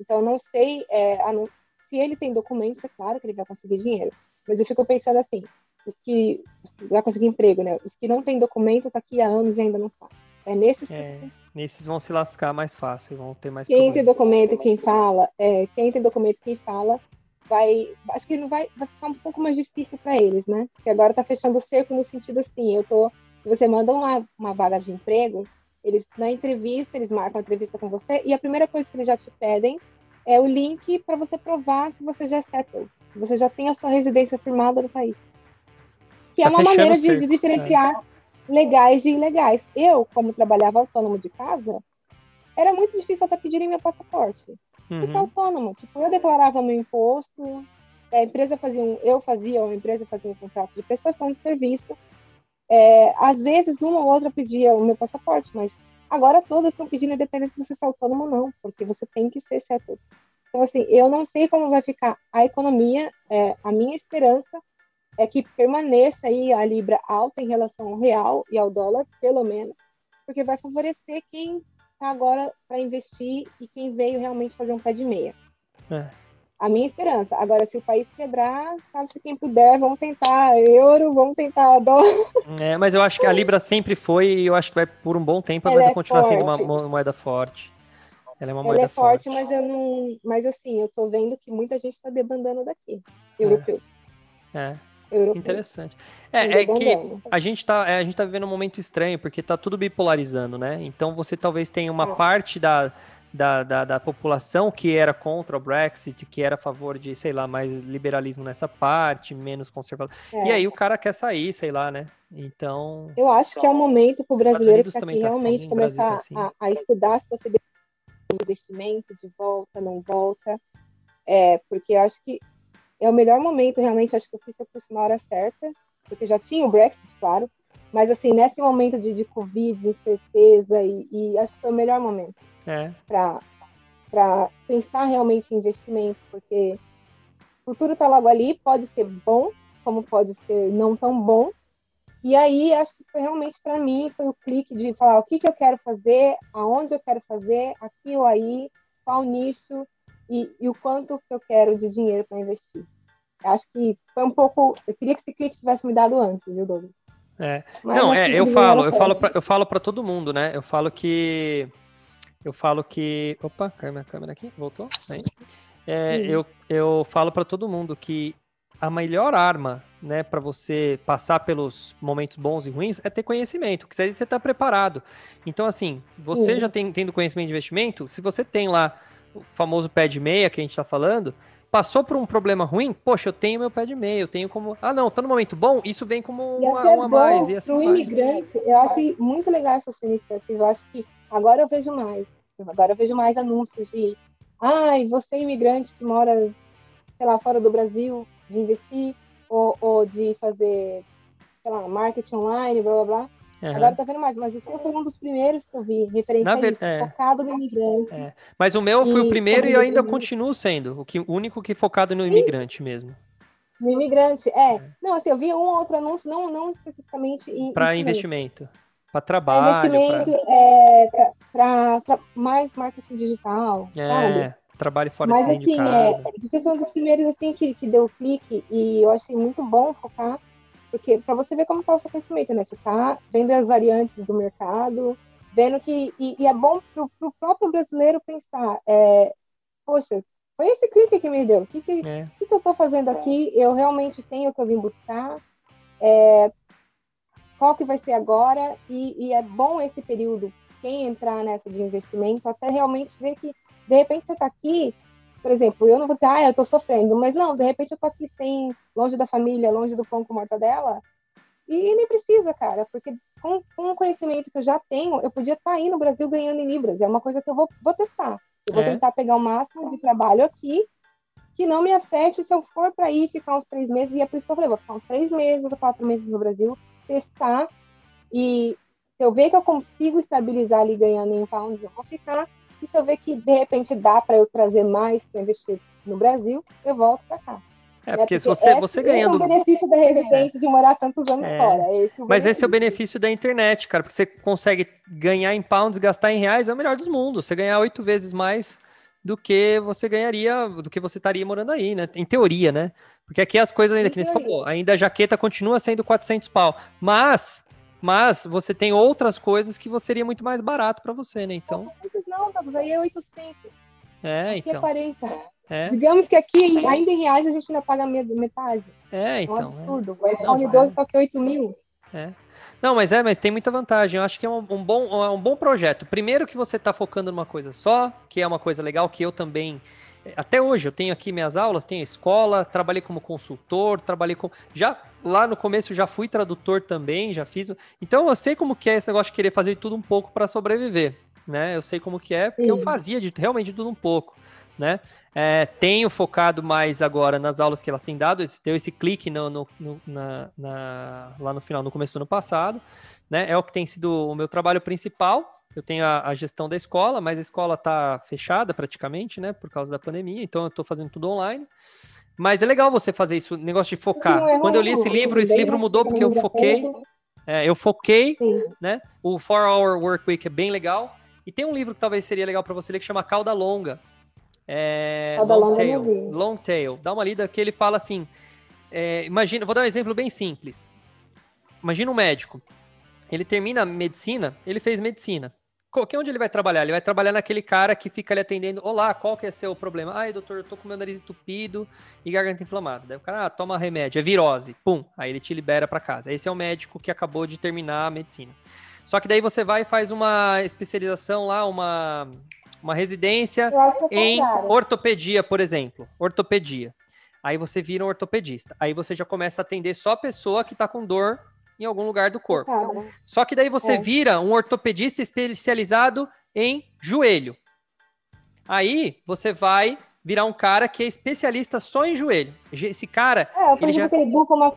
Então, não sei é, se ele tem documentos, é claro que ele vai conseguir dinheiro. Mas eu fico pensando assim, os que vai conseguir emprego, né? Os que não têm documento tá aqui há anos e ainda não fazem. É nesses é, nesses vão se lascar mais fácil, vão ter mais Quem problemas. tem documento, quem fala, é, quem tem documento, quem fala, vai, acho que não vai, vai ficar um pouco mais difícil para eles, né? Porque agora tá fechando o cerco no sentido assim, eu tô se você manda uma, uma vaga de emprego, eles na entrevista, eles marcam a entrevista com você e a primeira coisa que eles já te pedem é o link para você provar se você já é settled, se você já tem a sua residência firmada no país. Que é tá é uma maneira de, de, diferenciar é. legais de ilegais. Eu, como trabalhava autônomo de casa, era muito difícil até pedirem meu passaporte. Uhum. É autônomo. Tipo, eu declarava meu imposto, a empresa fazia um, eu fazia, a empresa fazia um contrato de prestação de serviço, é, às vezes, uma ou outra pedia o meu passaporte, mas agora todas estão pedindo, independente se você é autônomo ou não, porque você tem que ser certo. Então, assim, eu não sei como vai ficar a economia, é, a minha esperança é que permaneça aí a libra alta em relação ao real e ao dólar, pelo menos, porque vai favorecer quem está agora para investir e quem veio realmente fazer um pé de meia. É a minha esperança. Agora, se o país quebrar, sabe se quem puder, vamos tentar euro, vamos tentar dólar. É, mas eu acho que a Libra sempre foi e eu acho que vai por um bom tempo ela vai é continuar forte. sendo uma, moeda forte. Ela é uma ela moeda é forte, forte, mas eu não. Mas assim, eu tô vendo que muita gente está debandando daqui, é. europeus. É. Europeus. Interessante. É, é que a gente, tá, é, a gente tá vivendo um momento estranho, porque tá tudo bipolarizando, né? Então você talvez tenha uma é. parte da, da, da, da, população que era contra o Brexit, que era a favor de, sei lá, mais liberalismo nessa parte, menos conservador. É. E aí o cara quer sair, sei lá, né? Então. Eu acho que é o momento para o brasileiro que tá realmente assim, começar tá assim. a, a, estudar as possibilidades. investimento de volta, não volta, é, porque eu acho que é o melhor momento, realmente, acho que eu fiz o curso na hora certa, porque já tinha o Brexit, claro, mas assim, nesse momento de, de Covid, incerteza, e, e acho que foi o melhor momento é. para pensar realmente em investimento, porque o futuro está logo ali, pode ser bom, como pode ser não tão bom, e aí, acho que foi realmente para mim, foi o clique de falar o que, que eu quero fazer, aonde eu quero fazer, aqui ou aí, qual nicho e, e o quanto que eu quero de dinheiro para investir. Acho que foi um pouco. Eu queria que esse clique tivesse me dado antes, viu, Douglas? É. Não, é, eu falo, eu falo, pra, eu falo para todo mundo, né? Eu falo que. Eu falo que. Opa, caiu minha câmera aqui, voltou? Aí. É, eu, eu falo para todo mundo que a melhor arma, né, para você passar pelos momentos bons e ruins é ter conhecimento, que você estar tá preparado. Então, assim, você Sim. já tem, tendo conhecimento de investimento, se você tem lá o famoso pé de meia que a gente está falando, passou por um problema ruim, poxa, eu tenho meu pé de meia, eu tenho como. Ah, não, tá no momento bom, isso vem como uma, uma a mais. E assim pro imigrante, eu acho muito legal essa sua iniciativa. Eu acho que agora eu vejo mais. Agora eu vejo mais anúncios de ai, você é imigrante que mora, sei lá, fora do Brasil, de investir ou, ou de fazer, sei lá, marketing online, blá blá blá. Uhum. Agora tá vendo mais, mas esse foi um dos primeiros que eu vi, referente Na a isso, é. focado no imigrante. É. Mas o meu foi o primeiro e eu ainda continuo sendo, o, que, o único que focado no imigrante mesmo. No imigrante, é. é. Não, assim, eu vi um ou outro anúncio, não, não especificamente em. Para investimento. Para trabalho. Investimento, pra... é, para mais marketing digital. É. Sabe? trabalhe fora Mas, assim, de casa. É, você foi um dos primeiros assim, que, que deu clique e eu achei muito bom focar, porque para você ver como está o seu conhecimento, né? Você está vendo as variantes do mercado, vendo que. E, e é bom para o próprio brasileiro pensar, é, poxa, foi esse clique que me deu. O que, que, é. que, que eu estou fazendo aqui? Eu realmente tenho o que eu vim buscar? É, qual que vai ser agora? E, e é bom esse período, quem entrar nessa de investimento, até realmente ver que de repente você está aqui, por exemplo, eu não vou dizer, ah, eu estou sofrendo, mas não, de repente eu estou aqui sem, longe da família, longe do pão com mortadela, e nem precisa, cara, porque com, com o conhecimento que eu já tenho, eu podia estar tá aí no Brasil ganhando em Libras, é uma coisa que eu vou, vou testar. Eu vou é. tentar pegar o máximo de trabalho aqui, que não me afete se eu for para ir ficar uns três meses, e é por isso que eu falei, vou ficar uns três meses ou quatro meses no Brasil, testar, e se eu ver que eu consigo estabilizar ali ganhando em pounds, eu vou ficar e se eu ver que de repente dá para eu trazer mais para investir no Brasil, eu volto para cá. É, porque, porque se você, é, você ganhando. Esse é o benefício da residência é. de morar tantos anos é. fora. É esse Mas esse é o benefício da internet, cara, porque você consegue ganhar em pounds, gastar em reais, é o melhor dos mundos. Você ganhar oito vezes mais do que você ganharia, do que você estaria morando aí, né? Em teoria, né? Porque aqui as coisas ainda, que você falou, ainda a jaqueta continua sendo 400 pau. Mas mas você tem outras coisas que seria muito mais barato para você, né? Então. Não, Douglas, aí é 800. É, aqui é então. é 40. É. Digamos que aqui, ainda em reais, a gente ainda paga metade. É, então. É um absurdo. É. O iPhone 12 tá aqui 8 mil. É. Não, mas é, mas tem muita vantagem. Eu acho que é um, um bom, é um bom projeto. Primeiro que você está focando numa coisa só, que é uma coisa legal que eu também até hoje eu tenho aqui minhas aulas, tenho escola, trabalhei como consultor, trabalhei com já lá no começo já fui tradutor também, já fiz. Então eu sei como que é esse negócio de querer fazer tudo um pouco para sobreviver, né? Eu sei como que é, porque Sim. eu fazia de realmente tudo um pouco, né? É, tenho focado mais agora nas aulas que elas têm dado, deu esse clique no, no, no na, na, lá no final, no começo do ano passado, né? É o que tem sido o meu trabalho principal eu tenho a, a, gestão da escola, mas a escola está fechada praticamente, né, por causa da pandemia, então eu estou fazendo tudo online. Mas é legal você fazer isso, negócio de focar. Quando eu li esse livro, esse livro mudou porque eu foquei. É, eu foquei, né? O 4 Hour Work Week é bem legal. E tem um livro que talvez seria legal para você ler que chama Cauda Longa. É, Cauda long, longa tail, long Tail. Dá uma lida que ele fala assim. É, imagina, vou dar um exemplo bem simples. Imagina um médico. Ele termina medicina, ele fez medicina. Que onde ele vai trabalhar? Ele vai trabalhar naquele cara que fica ali atendendo. Olá, qual que é seu problema? Ai, doutor, eu tô com meu nariz entupido e garganta inflamada. Daí o cara, ah, toma remédio, é virose. Pum, aí ele te libera para casa. Esse é o médico que acabou de terminar a medicina. Só que daí você vai e faz uma especialização lá, uma, uma residência em ortopedia, por exemplo. Ortopedia. Aí você vira um ortopedista. Aí você já começa a atender só a pessoa que tá com dor em algum lugar do corpo. Só que daí você é. vira um ortopedista especializado em joelho. Aí você vai virar um cara que é especialista só em joelho. Esse cara. É, eu ele já... aquele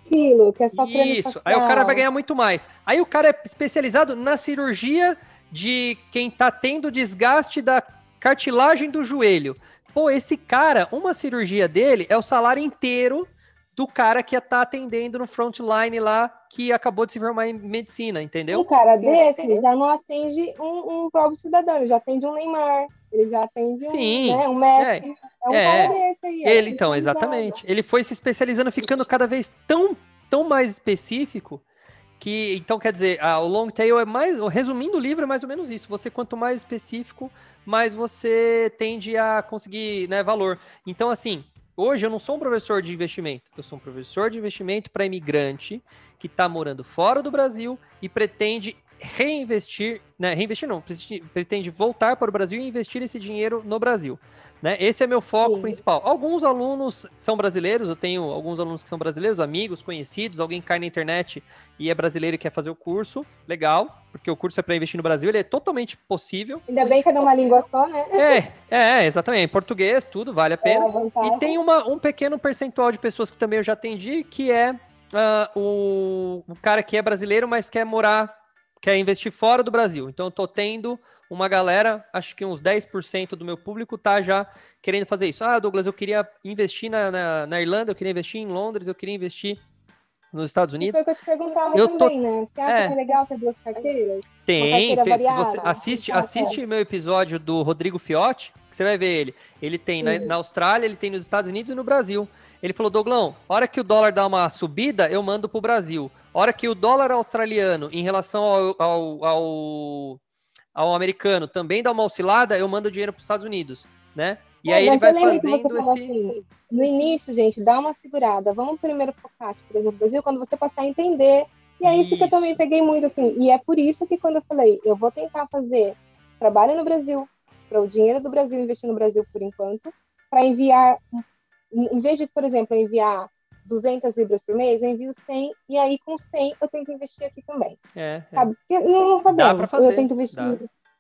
filo, que é só Isso, aí o cara vai ganhar muito mais. Aí o cara é especializado na cirurgia de quem tá tendo desgaste da cartilagem do joelho. Pô, esse cara, uma cirurgia dele é o salário inteiro do cara que tá atendendo no frontline lá, que acabou de se formar em medicina, entendeu? Um cara desse já não atende um, um próprio cidadão, ele já atende um Neymar, ele já atende Sim, um, né, um Messi. É, é um é. desse aí. Ele, então, exatamente. Ele foi se especializando, ficando cada vez tão, tão mais específico que, então, quer dizer, a, o long tail é mais, resumindo o livro, é mais ou menos isso. Você, quanto mais específico, mais você tende a conseguir né, valor. Então, assim, hoje eu não sou um professor de investimento, eu sou um professor de investimento para imigrante que está morando fora do Brasil e pretende reinvestir, né, reinvestir não, pretende voltar para o Brasil e investir esse dinheiro no Brasil. Né? Esse é meu foco Sim. principal. Alguns alunos são brasileiros, eu tenho alguns alunos que são brasileiros, amigos, conhecidos, alguém cai na internet e é brasileiro e quer fazer o curso, legal, porque o curso é para investir no Brasil, ele é totalmente possível. Ainda bem que é numa língua só, né? É, é, exatamente, em português, tudo, vale a pena. É e tem uma, um pequeno percentual de pessoas que também eu já atendi, que é uh, o, o cara que é brasileiro, mas quer morar quer investir fora do Brasil. Então, eu tô tendo uma galera, acho que uns 10% do meu público tá já querendo fazer isso. Ah, Douglas, eu queria investir na, na, na Irlanda, eu queria investir em Londres, eu queria investir nos Estados Unidos. Foi o que eu te perguntava eu também, tô... né? Você acha é... que é legal ter duas carteiras? Tem, tem. Se você assiste, assiste meu episódio do Rodrigo Fiotti, que você vai ver ele. Ele tem na, na, Austrália, ele tem nos Estados Unidos e no Brasil. Ele falou, Douglão, hora que o dólar dá uma subida, eu mando pro Brasil. Hora que o dólar australiano, em relação ao, ao, ao, ao americano, também dá uma oscilada, eu mando dinheiro para os Estados Unidos, né? E é, aí ele vai fazendo esse. Assim, no início, gente, dá uma segurada. Vamos primeiro focar, por exemplo, no Brasil, quando você passar a entender. E é isso, isso que eu também peguei muito, assim. E é por isso que quando eu falei, eu vou tentar fazer trabalho no Brasil, para o dinheiro do Brasil investir no Brasil por enquanto, para enviar, em vez de, por exemplo, enviar 200 libras por mês, eu envio 100, e aí com 100 eu tenho que investir aqui também. É, é. Sabe? Porque não, não sabemos, Dá para fazer. eu tenho que investir. Dá,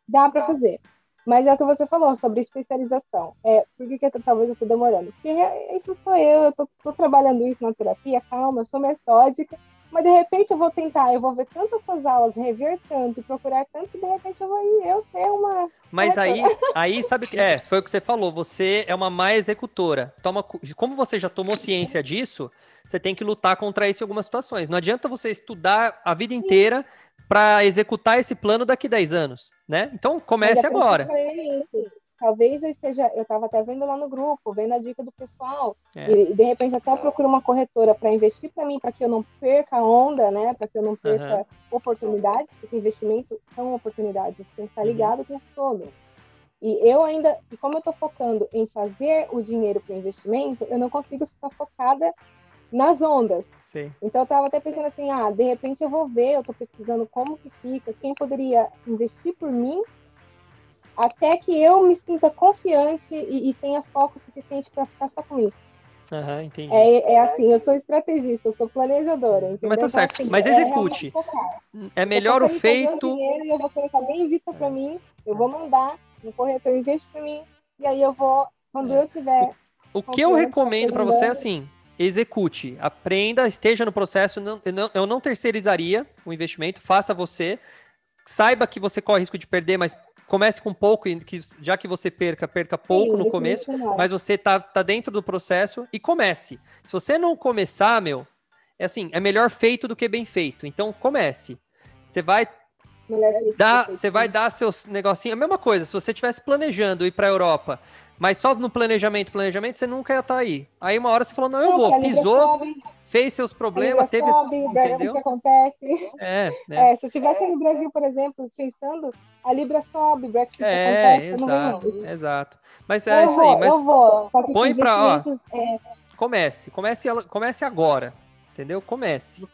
Dá para fazer. Mas é o que você falou sobre especialização. É, por que, que eu, talvez eu estou demorando? Porque isso sou eu, eu estou trabalhando isso na terapia, calma, eu sou metódica, mas de repente eu vou tentar, eu vou ver tantas essas aulas, rever tanto procurar tanto, que de repente eu vou ir, eu ser uma. Mas aí, aí sabe que é, foi o que você falou, você é uma má executora. Toma, como você já tomou ciência disso, você tem que lutar contra isso em algumas situações. Não adianta você estudar a vida inteira para executar esse plano daqui a 10 anos, né? Então comece agora. Talvez eu esteja, eu estava até vendo lá no grupo, vendo a dica do pessoal, é. e de repente até eu procuro uma corretora para investir para mim, para que eu não perca a onda, né? Para que eu não perca uhum. oportunidades, porque investimentos são oportunidades, tem que estar uhum. ligado uhum. o tempo todo. E eu ainda, e como eu estou focando em fazer o dinheiro para investimento, eu não consigo ficar focada nas ondas. Sim. Então eu estava até pensando assim, ah, de repente eu vou ver, eu estou pesquisando como que fica, quem poderia investir por mim até que eu me sinta confiante e, e tenha foco suficiente para ficar só com isso. Aham, entendi. É, é, assim, eu sou estrategista, eu sou planejadora. Entendeu? Mas tá então, certo. Assim, Mas é execute. É, é melhor o feito. Dinheiro, eu vou colocar bem em vista para mim, eu vou mandar no corretor investe para mim, e aí eu vou, quando é. eu tiver. O, o que eu recomendo para você é assim: execute, aprenda, esteja no processo. Não, eu, não, eu não terceirizaria o investimento, faça você. Saiba que você corre risco de perder, mas comece com pouco, que, já que você perca, perca pouco Sim, no começo, mas você tá, tá dentro do processo e comece. Se você não começar, meu, é assim, é melhor feito do que bem feito. Então comece. Você vai dar, você vai dar seus negocinhos. A mesma coisa, se você estivesse planejando ir para a Europa, mas só no planejamento, planejamento, você nunca ia estar tá aí. Aí uma hora você falou, não, eu vou. Pisou, fez seus problemas, teve... Sobe, entendeu? O que acontece. É, é. é se eu estivesse no Brasil, por exemplo, pensando, a Libra sobe, Brexit é, acontece. Exato, exato. Mas é eu isso vou, aí. Mas eu vou. Põe para... Ó, é... Comece, comece, comece agora, entendeu? Comece.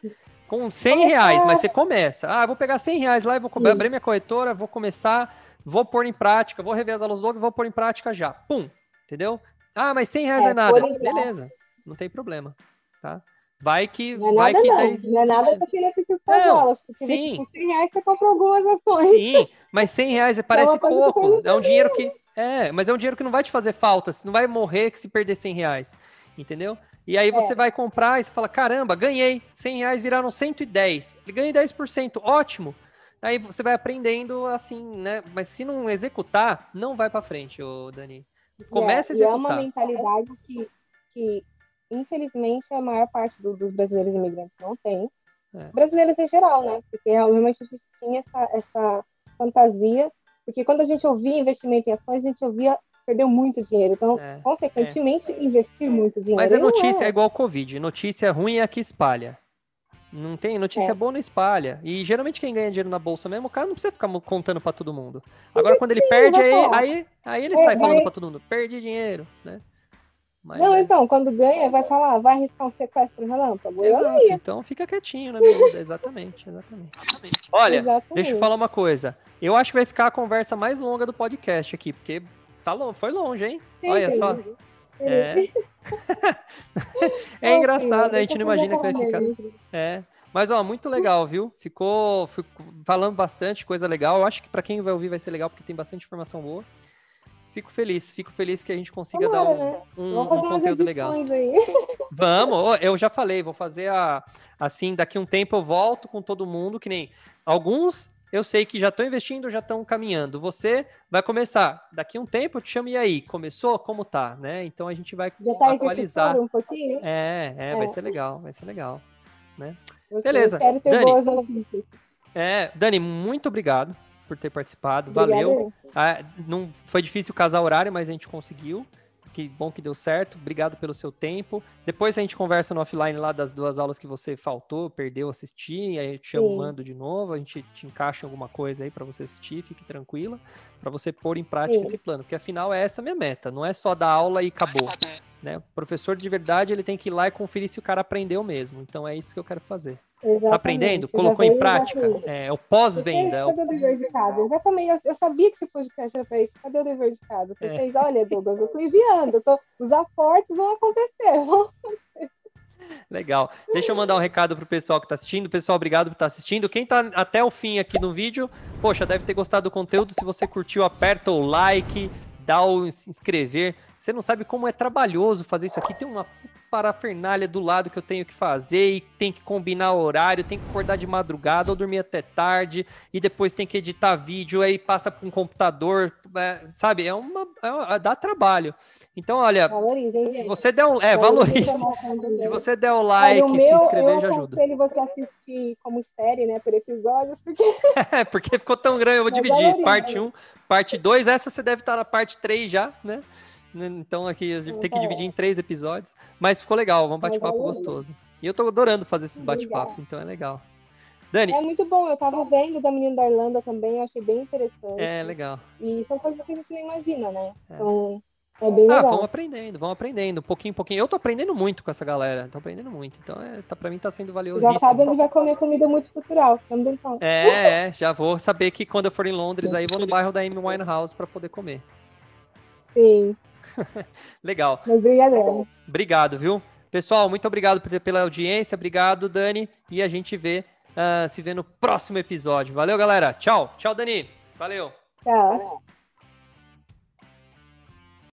Com 100 reais, mas você começa. Ah, vou pegar 100 reais lá e vou abrir minha corretora, vou começar vou pôr em prática, vou rever as aulas do e vou pôr em prática já. Pum, entendeu? Ah, mas 100 reais é, é nada. Beleza, não tem problema, tá? Vai que. Não é vai nada, que não. Daí... Não é nada ele precisa fazer aulas. Porque sim. com 100 reais você compra algumas ações. Sim, mas 100 reais parece é pouco. É um dinheiro que. É, mas é um dinheiro que não vai te fazer falta, você não vai morrer se perder 100 reais, entendeu? E aí você é. vai comprar e você fala, caramba, ganhei, 100 reais viraram 110, ganhei 10%, ótimo. Aí você vai aprendendo assim, né? Mas se não executar, não vai para frente, ô Dani. Começa é, a executar. é uma mentalidade que, que infelizmente, a maior parte do, dos brasileiros imigrantes não tem. É. Brasileiros em geral, né? Porque realmente a gente tinha essa, essa fantasia. Porque quando a gente ouvia investimento em ações, a gente ouvia perdeu muito dinheiro. Então, é, consequentemente, é. investir muito dinheiro. Mas a notícia é. é igual ao Covid. Notícia ruim é a que espalha. Não tem notícia é. boa, não espalha. E geralmente quem ganha dinheiro na bolsa mesmo, o cara não precisa ficar contando para todo mundo. Agora, quando ele perde, aí, aí, aí, ele é, sai falando para todo mundo: perdi dinheiro, né? Mas não, é... então, quando ganha, vai falar, vai arriscar um sequestro relâmpago. Exato, então fica quietinho na vida, exatamente, exatamente. Olha, exatamente. deixa eu falar uma coisa. Eu acho que vai ficar a conversa mais longa do podcast aqui, porque tá long... foi longe, hein? Sim, Olha sim. só. É, é engraçado, né? A gente não imagina que vai ficar. É. Mas, ó, muito legal, viu? Ficou, ficou falando bastante coisa legal. Eu acho que para quem vai ouvir vai ser legal, porque tem bastante informação boa fico feliz, fico feliz que a gente consiga dar um, né? um, um conteúdo legal. Vamos, eu já falei, vou fazer a assim, daqui um tempo eu volto com todo mundo, que nem alguns eu sei que já estão investindo, já estão caminhando. Você vai começar. Daqui um tempo eu te chamo e aí, começou? Como tá? Né? Então a gente vai tá atualizar. Um pouquinho? É, é, é, vai ser legal, vai ser legal. Né? Beleza. Dani, é, Dani, muito obrigado por ter participado. Valeu. Ah, não foi difícil casar horário, mas a gente conseguiu. Que bom que deu certo. Obrigado pelo seu tempo. Depois a gente conversa no offline lá das duas aulas que você faltou, perdeu assistir, aí eu te chamando de novo, a gente te encaixa alguma coisa aí para você assistir, fique tranquila, para você pôr em prática Sim. esse plano, porque afinal é essa a minha meta, não é só dar aula e acabou. Né? O professor de verdade ele tem que ir lá e conferir se o cara aprendeu mesmo. Então é isso que eu quero fazer. Tá aprendendo? Colocou em prática? É, o pós-venda. Cadê o dever de casa? Exatamente. Eu, eu sabia que você podcast era isso. Cadê o dever de casa? Você é. fez, olha, Douglas, eu tô enviando. Eu tô, os aportes vão acontecer. Vão acontecer. Legal. Deixa eu mandar um recado pro pessoal que está assistindo. Pessoal, obrigado por estar tá assistindo. Quem está até o fim aqui no vídeo, poxa, deve ter gostado do conteúdo. Se você curtiu, aperta o like, dá o se inscrever. Você não sabe como é trabalhoso fazer isso aqui. Tem uma parafernália do lado que eu tenho que fazer e tem que combinar horário, tem que acordar de madrugada ou dormir até tarde e depois tem que editar vídeo, aí passa para um computador, é, sabe? É uma, é uma, dá trabalho. Então, olha, se você der um, é, valorize. Se você der o like, olha, o meu, se inscrever, já ajuda. Eu você assistir como série, né, por episódios, porque É, porque ficou tão grande, eu vou Mas dividir, parte 1, parte 2, essa você deve estar na parte 3 já, né? Então aqui a gente tem que dividir em três episódios, mas ficou legal, um bate-papo gostoso. E eu tô adorando fazer esses bate-papos, então é legal. Dani. É muito bom, eu tava vendo da menina da Irlanda também, eu achei bem interessante. É, legal. E são coisas que a gente não imagina, né? É. Então, é bem ah, legal. vão aprendendo, vão aprendendo, pouquinho, pouquinho. Eu tô aprendendo muito com essa galera, tô aprendendo muito. Então, é, tá, pra mim tá sendo valiosíssimo. Já sabe onde vai comer comida muito cultural, também É, é, já vou saber que quando eu for em Londres, aí vou no bairro da Amy Winehouse pra poder comer. Sim. Legal. Obrigado. Obrigado, viu? Pessoal, muito obrigado pela audiência. Obrigado, Dani. E a gente vê, uh, se vê no próximo episódio. Valeu, galera. Tchau. Tchau, Dani. Valeu. Tchau.